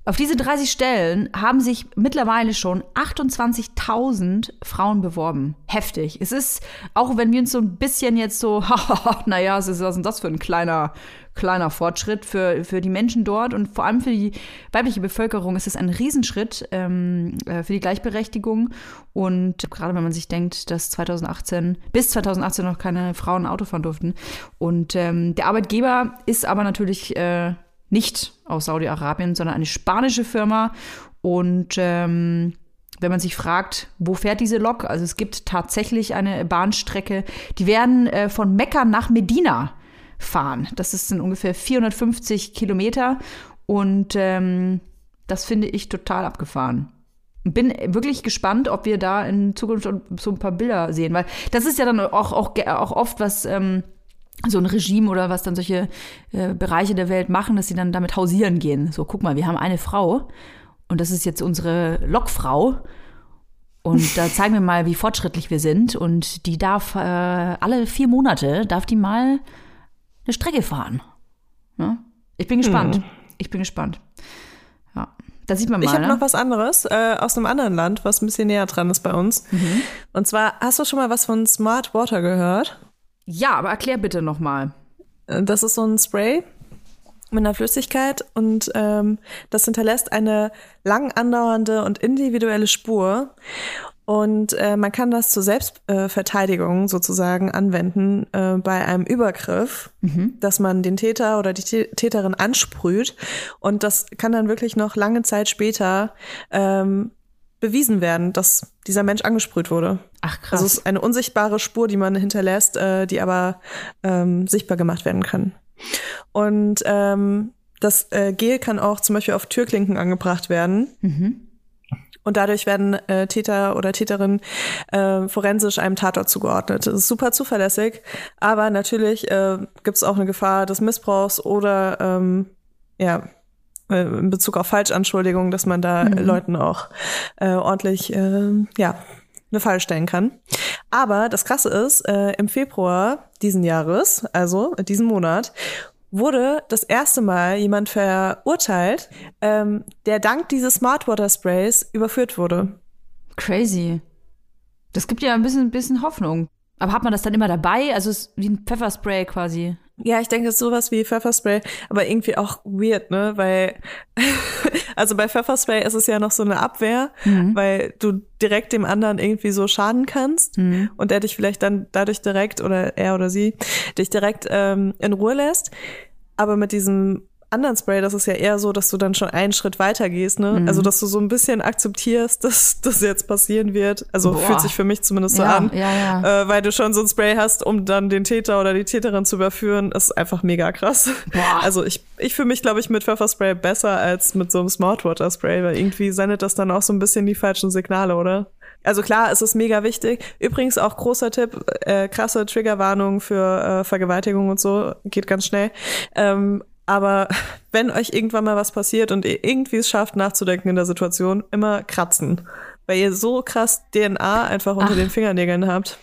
Auf diese 30 Stellen haben sich mittlerweile schon 28.000 Frauen beworben. Heftig. Es ist, auch wenn wir uns so ein bisschen jetzt so, naja, was ist das für ein kleiner, kleiner Fortschritt für, für die Menschen dort und vor allem für die weibliche Bevölkerung ist es ein Riesenschritt ähm, äh, für die Gleichberechtigung. Und gerade wenn man sich denkt, dass 2018, bis 2018 noch keine Frauen Auto fahren durften. Und ähm, der Arbeitgeber ist aber natürlich äh, nicht aus Saudi-Arabien, sondern eine spanische Firma. Und ähm, wenn man sich fragt, wo fährt diese Lok? Also es gibt tatsächlich eine Bahnstrecke, die werden äh, von Mekka nach Medina fahren. Das ist in ungefähr 450 Kilometer und ähm, das finde ich total abgefahren. Bin wirklich gespannt, ob wir da in Zukunft so ein paar Bilder sehen, weil das ist ja dann auch, auch, auch oft was ähm, so ein Regime oder was dann solche äh, Bereiche der Welt machen, dass sie dann damit hausieren gehen. So, guck mal, wir haben eine Frau und das ist jetzt unsere Lokfrau. Und da zeigen wir mal, wie fortschrittlich wir sind. Und die darf äh, alle vier Monate, darf die mal eine Strecke fahren. Ja? Ich bin gespannt. Hm. Ich bin gespannt. Ja, da sieht man mal. Ich habe ne? noch was anderes äh, aus einem anderen Land, was ein bisschen näher dran ist bei uns. Mhm. Und zwar, hast du schon mal was von Smart Water gehört? Ja, aber erklär bitte noch mal. Äh, Das ist so ein Spray mit einer Flüssigkeit und ähm, das hinterlässt eine lang andauernde und individuelle Spur. Und äh, man kann das zur Selbstverteidigung äh, sozusagen anwenden äh, bei einem Übergriff, dass man den Täter oder die Tä- Täterin ansprüht. Und das kann dann wirklich noch lange Zeit später ähm, bewiesen werden, dass dieser Mensch angesprüht wurde. Ach krass. Also es ist eine unsichtbare Spur, die man hinterlässt, äh, die aber ähm, sichtbar gemacht werden kann. Und ähm, das äh, Gel kann auch zum Beispiel auf Türklinken angebracht werden. mhm. Und dadurch werden äh, Täter oder Täterin äh, forensisch einem Tatort zugeordnet. Das ist super zuverlässig, aber natürlich äh, gibt es auch eine Gefahr des Missbrauchs oder ähm, ja äh, in Bezug auf Falschanschuldigungen, dass man da Mhm. Leuten auch äh, ordentlich äh, ja eine Falle stellen kann. Aber das Krasse ist, äh, im Februar diesen Jahres, also diesen Monat, wurde das erste Mal jemand verurteilt, ähm, der dank dieses Smart Water Sprays überführt wurde. Crazy. Das gibt ja ein bisschen, bisschen Hoffnung. Aber hat man das dann immer dabei? Also es ist wie ein Pfefferspray quasi. Ja, ich denke, sowas wie Pfefferspray, aber irgendwie auch weird, ne? Weil, also bei Pfefferspray ist es ja noch so eine Abwehr, Mhm. weil du direkt dem anderen irgendwie so schaden kannst Mhm. und der dich vielleicht dann dadurch direkt oder er oder sie dich direkt ähm, in Ruhe lässt. Aber mit diesem anderen Spray, das ist ja eher so, dass du dann schon einen Schritt weiter gehst, ne? Mhm. Also, dass du so ein bisschen akzeptierst, dass das jetzt passieren wird. Also Boah. fühlt sich für mich zumindest so ja, an ja, ja. äh, weil du schon so ein Spray hast, um dann den Täter oder die Täterin zu überführen, ist einfach mega krass. Boah. Also ich, ich fühle mich, glaube ich, mit Pfefferspray besser als mit so einem Smart Water Spray, weil irgendwie sendet das dann auch so ein bisschen die falschen Signale, oder? Also klar, es ist mega wichtig. Übrigens auch großer Tipp, äh, krasse Triggerwarnung für äh, Vergewaltigung und so, geht ganz schnell. Ähm, aber wenn euch irgendwann mal was passiert und ihr irgendwie es schafft, nachzudenken in der Situation, immer kratzen. Weil ihr so krass DNA einfach unter Ach. den Fingernägeln habt,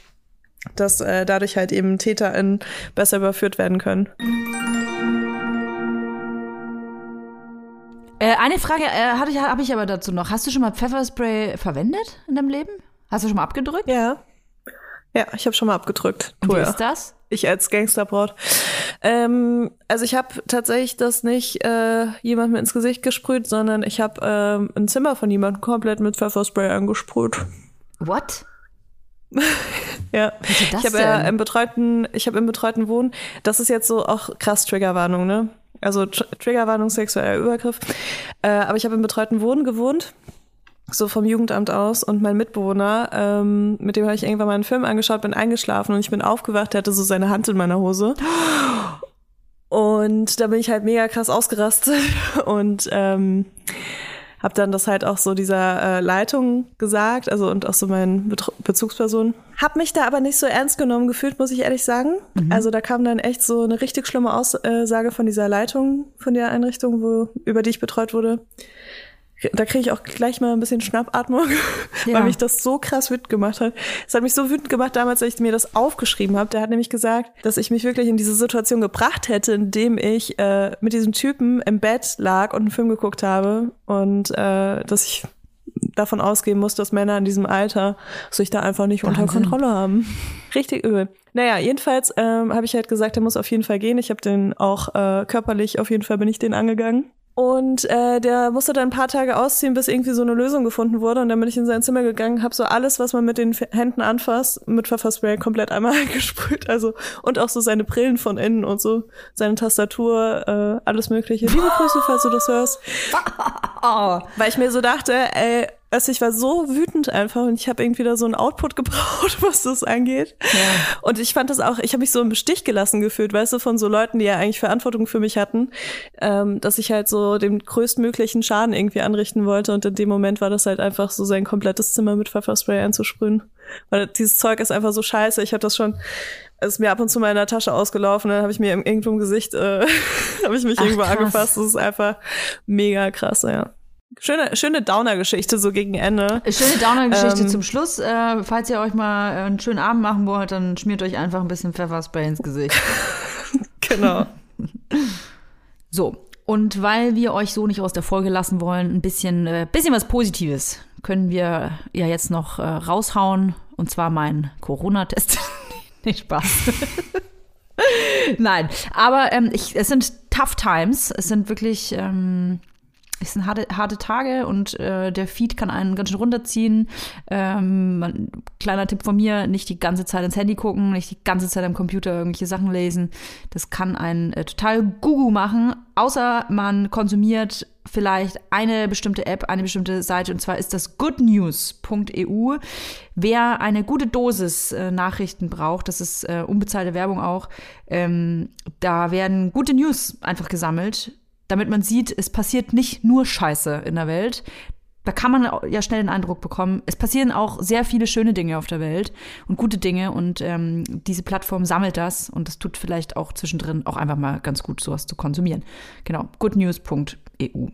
dass äh, dadurch halt eben TäterInnen besser überführt werden können. Äh, eine Frage äh, hatte ich, habe ich aber dazu noch. Hast du schon mal Pfefferspray verwendet in deinem Leben? Hast du schon mal abgedrückt? Ja. Ja, ich habe schon mal abgedrückt. Und wie ist das? Ich als Gangsterbraut. Ähm, also ich habe tatsächlich das nicht äh, jemandem ins Gesicht gesprüht, sondern ich habe ähm, ein Zimmer von jemandem komplett mit Pfefferspray angesprüht. What? Ja. Was ist das ich habe ja im betreuten, ich habe im betreuten Wohnen, das ist jetzt so auch krass Triggerwarnung, ne? Also Tr Triggerwarnung sexueller Übergriff. Äh, aber ich habe im betreuten Wohnen gewohnt, so vom Jugendamt aus und mein Mitbewohner, ähm, mit dem habe ich irgendwann mal einen Film angeschaut, bin eingeschlafen und ich bin aufgewacht, der hatte so seine Hand in meiner Hose. Und da bin ich halt mega krass ausgerastet und ähm, habe dann das halt auch so dieser äh, Leitung gesagt, also und auch so meinen Betr Bezugspersonen. Hab mich da aber nicht so ernst genommen gefühlt, muss ich ehrlich sagen. Also da kam dann echt so eine richtig schlimme Aussage von dieser Leitung, von der Einrichtung, wo über die ich betreut wurde. Da kriege ich auch gleich mal ein bisschen Schnappatmung, Ja. weil mich das so krass wütend gemacht hat. Es hat mich so wütend gemacht damals, als ich mir das aufgeschrieben habe. Der hat nämlich gesagt, dass ich mich wirklich in diese Situation gebracht hätte, indem ich äh, mit diesem Typen im Bett lag und einen Film geguckt habe und äh, dass ich davon ausgehen muss, dass Männer in diesem Alter sich da einfach nicht unter Wahnsinn. Kontrolle haben. Richtig übel. Naja, jedenfalls ähm, habe ich halt gesagt, er muss auf jeden Fall gehen. Ich habe den auch äh, körperlich, auf jeden Fall bin ich den angegangen. Und äh, der musste dann ein paar Tage ausziehen, bis irgendwie so eine Lösung gefunden wurde. Und dann bin ich in sein Zimmer gegangen, habe so alles, was man mit den Händen anfasst, mit Pfefferspray komplett einmal eingesprüht. Also und auch so seine Brillen von innen und so, seine Tastatur, äh, alles Mögliche. Liebe Grüße, falls du das hörst. Weil ich mir so dachte, ey, also ich war so wütend einfach und ich habe irgendwie da so einen Output gebraucht, was das angeht. Und ich fand das auch, ich habe mich so im Stich gelassen gefühlt, weißt du, von so Leuten, die ja eigentlich Verantwortung für mich hatten, ähm, dass ich halt so den größtmöglichen Schaden irgendwie anrichten wollte. Und in dem Moment war das halt einfach so sein komplettes Zimmer mit Pfefferspray einzusprühen. Weil dieses Zeug ist einfach so scheiße. Ich habe das schon, es ist mir ab und zu mal in der Tasche ausgelaufen, dann habe ich mir irgendwo im Gesicht, äh, habe ich mich Ach, irgendwo krass. angefasst. Das ist einfach mega krass, ja. Schöne, schöne Downer-Geschichte so gegen Ende. Schöne Downer-Geschichte Ähm. zum Schluss. Äh, falls ihr euch mal äh, einen schönen Abend machen wollt, dann schmiert euch einfach ein bisschen Pfefferspray ins Gesicht. Genau. So, und weil wir euch so nicht aus der Folge lassen wollen, ein bisschen, äh, bisschen was Positives können wir ja jetzt noch äh, raushauen. Und zwar mein Corona-Test. nicht Spaß. Nein, aber ähm, ich, es sind tough times. Es sind wirklich, ähm, es sind harte, harte Tage und äh, der Feed kann einen ganz schön runterziehen. Ähm, man, kleiner Tipp von mir, nicht die ganze Zeit ins Handy gucken, nicht die ganze Zeit am Computer irgendwelche Sachen lesen. Das kann einen äh, total gugu machen, außer man konsumiert vielleicht eine bestimmte App, eine bestimmte Seite und zwar ist das goodnews.eu. Wer eine gute Dosis äh, Nachrichten braucht, das ist äh, unbezahlte Werbung auch, ähm, da werden gute News einfach gesammelt, damit man sieht, es passiert nicht nur Scheiße in der Welt. Da kann man ja schnell den Eindruck bekommen, es passieren auch sehr viele schöne Dinge auf der Welt und gute Dinge und ähm, diese Plattform sammelt das und das tut vielleicht auch zwischendrin auch einfach mal ganz gut, sowas zu konsumieren. Genau, goodnews.eu.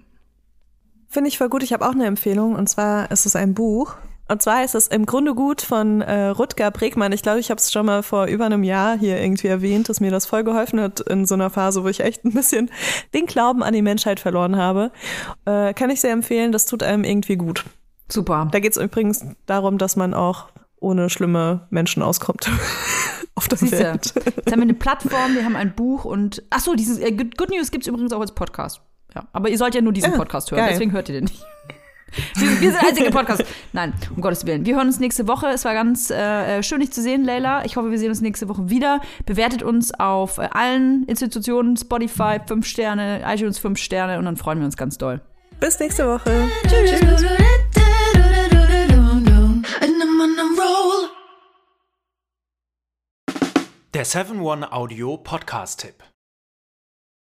Finde ich voll gut. Ich habe auch eine Empfehlung und zwar ist es ein Buch. Und zwar ist es im Grunde gut von äh, Rutger Bregmann. Ich glaube, ich habe es schon mal vor über einem Jahr hier irgendwie erwähnt, dass mir das voll geholfen hat in so einer Phase, wo ich echt ein bisschen den Glauben an die Menschheit verloren habe. Äh, kann ich sehr empfehlen. Das tut einem irgendwie gut. Super. Da geht es übrigens darum, dass man auch ohne schlimme Menschen auskommt. auf der Siehste, Welt. Jetzt haben wir eine Plattform, wir haben ein Buch und ach so, dieses äh, Good News gibt's übrigens auch als Podcast. Ja, aber ihr sollt ja nur diesen Ja, Podcast hören, geil. deswegen hört ihr den nicht. Wir sind wir sind der einzige Podcast. Nein, um Gottes Willen. Wir hören uns nächste Woche. Es war ganz äh, schön, dich zu sehen, Leila. Ich hoffe, wir sehen uns nächste Woche wieder. Bewertet uns auf äh, allen Institutionen, Spotify, 5 Sterne, iTunes 5 Sterne und dann freuen wir uns ganz doll. Bis nächste Woche. Roll. Der 7-One Audio Podcast-Tipp.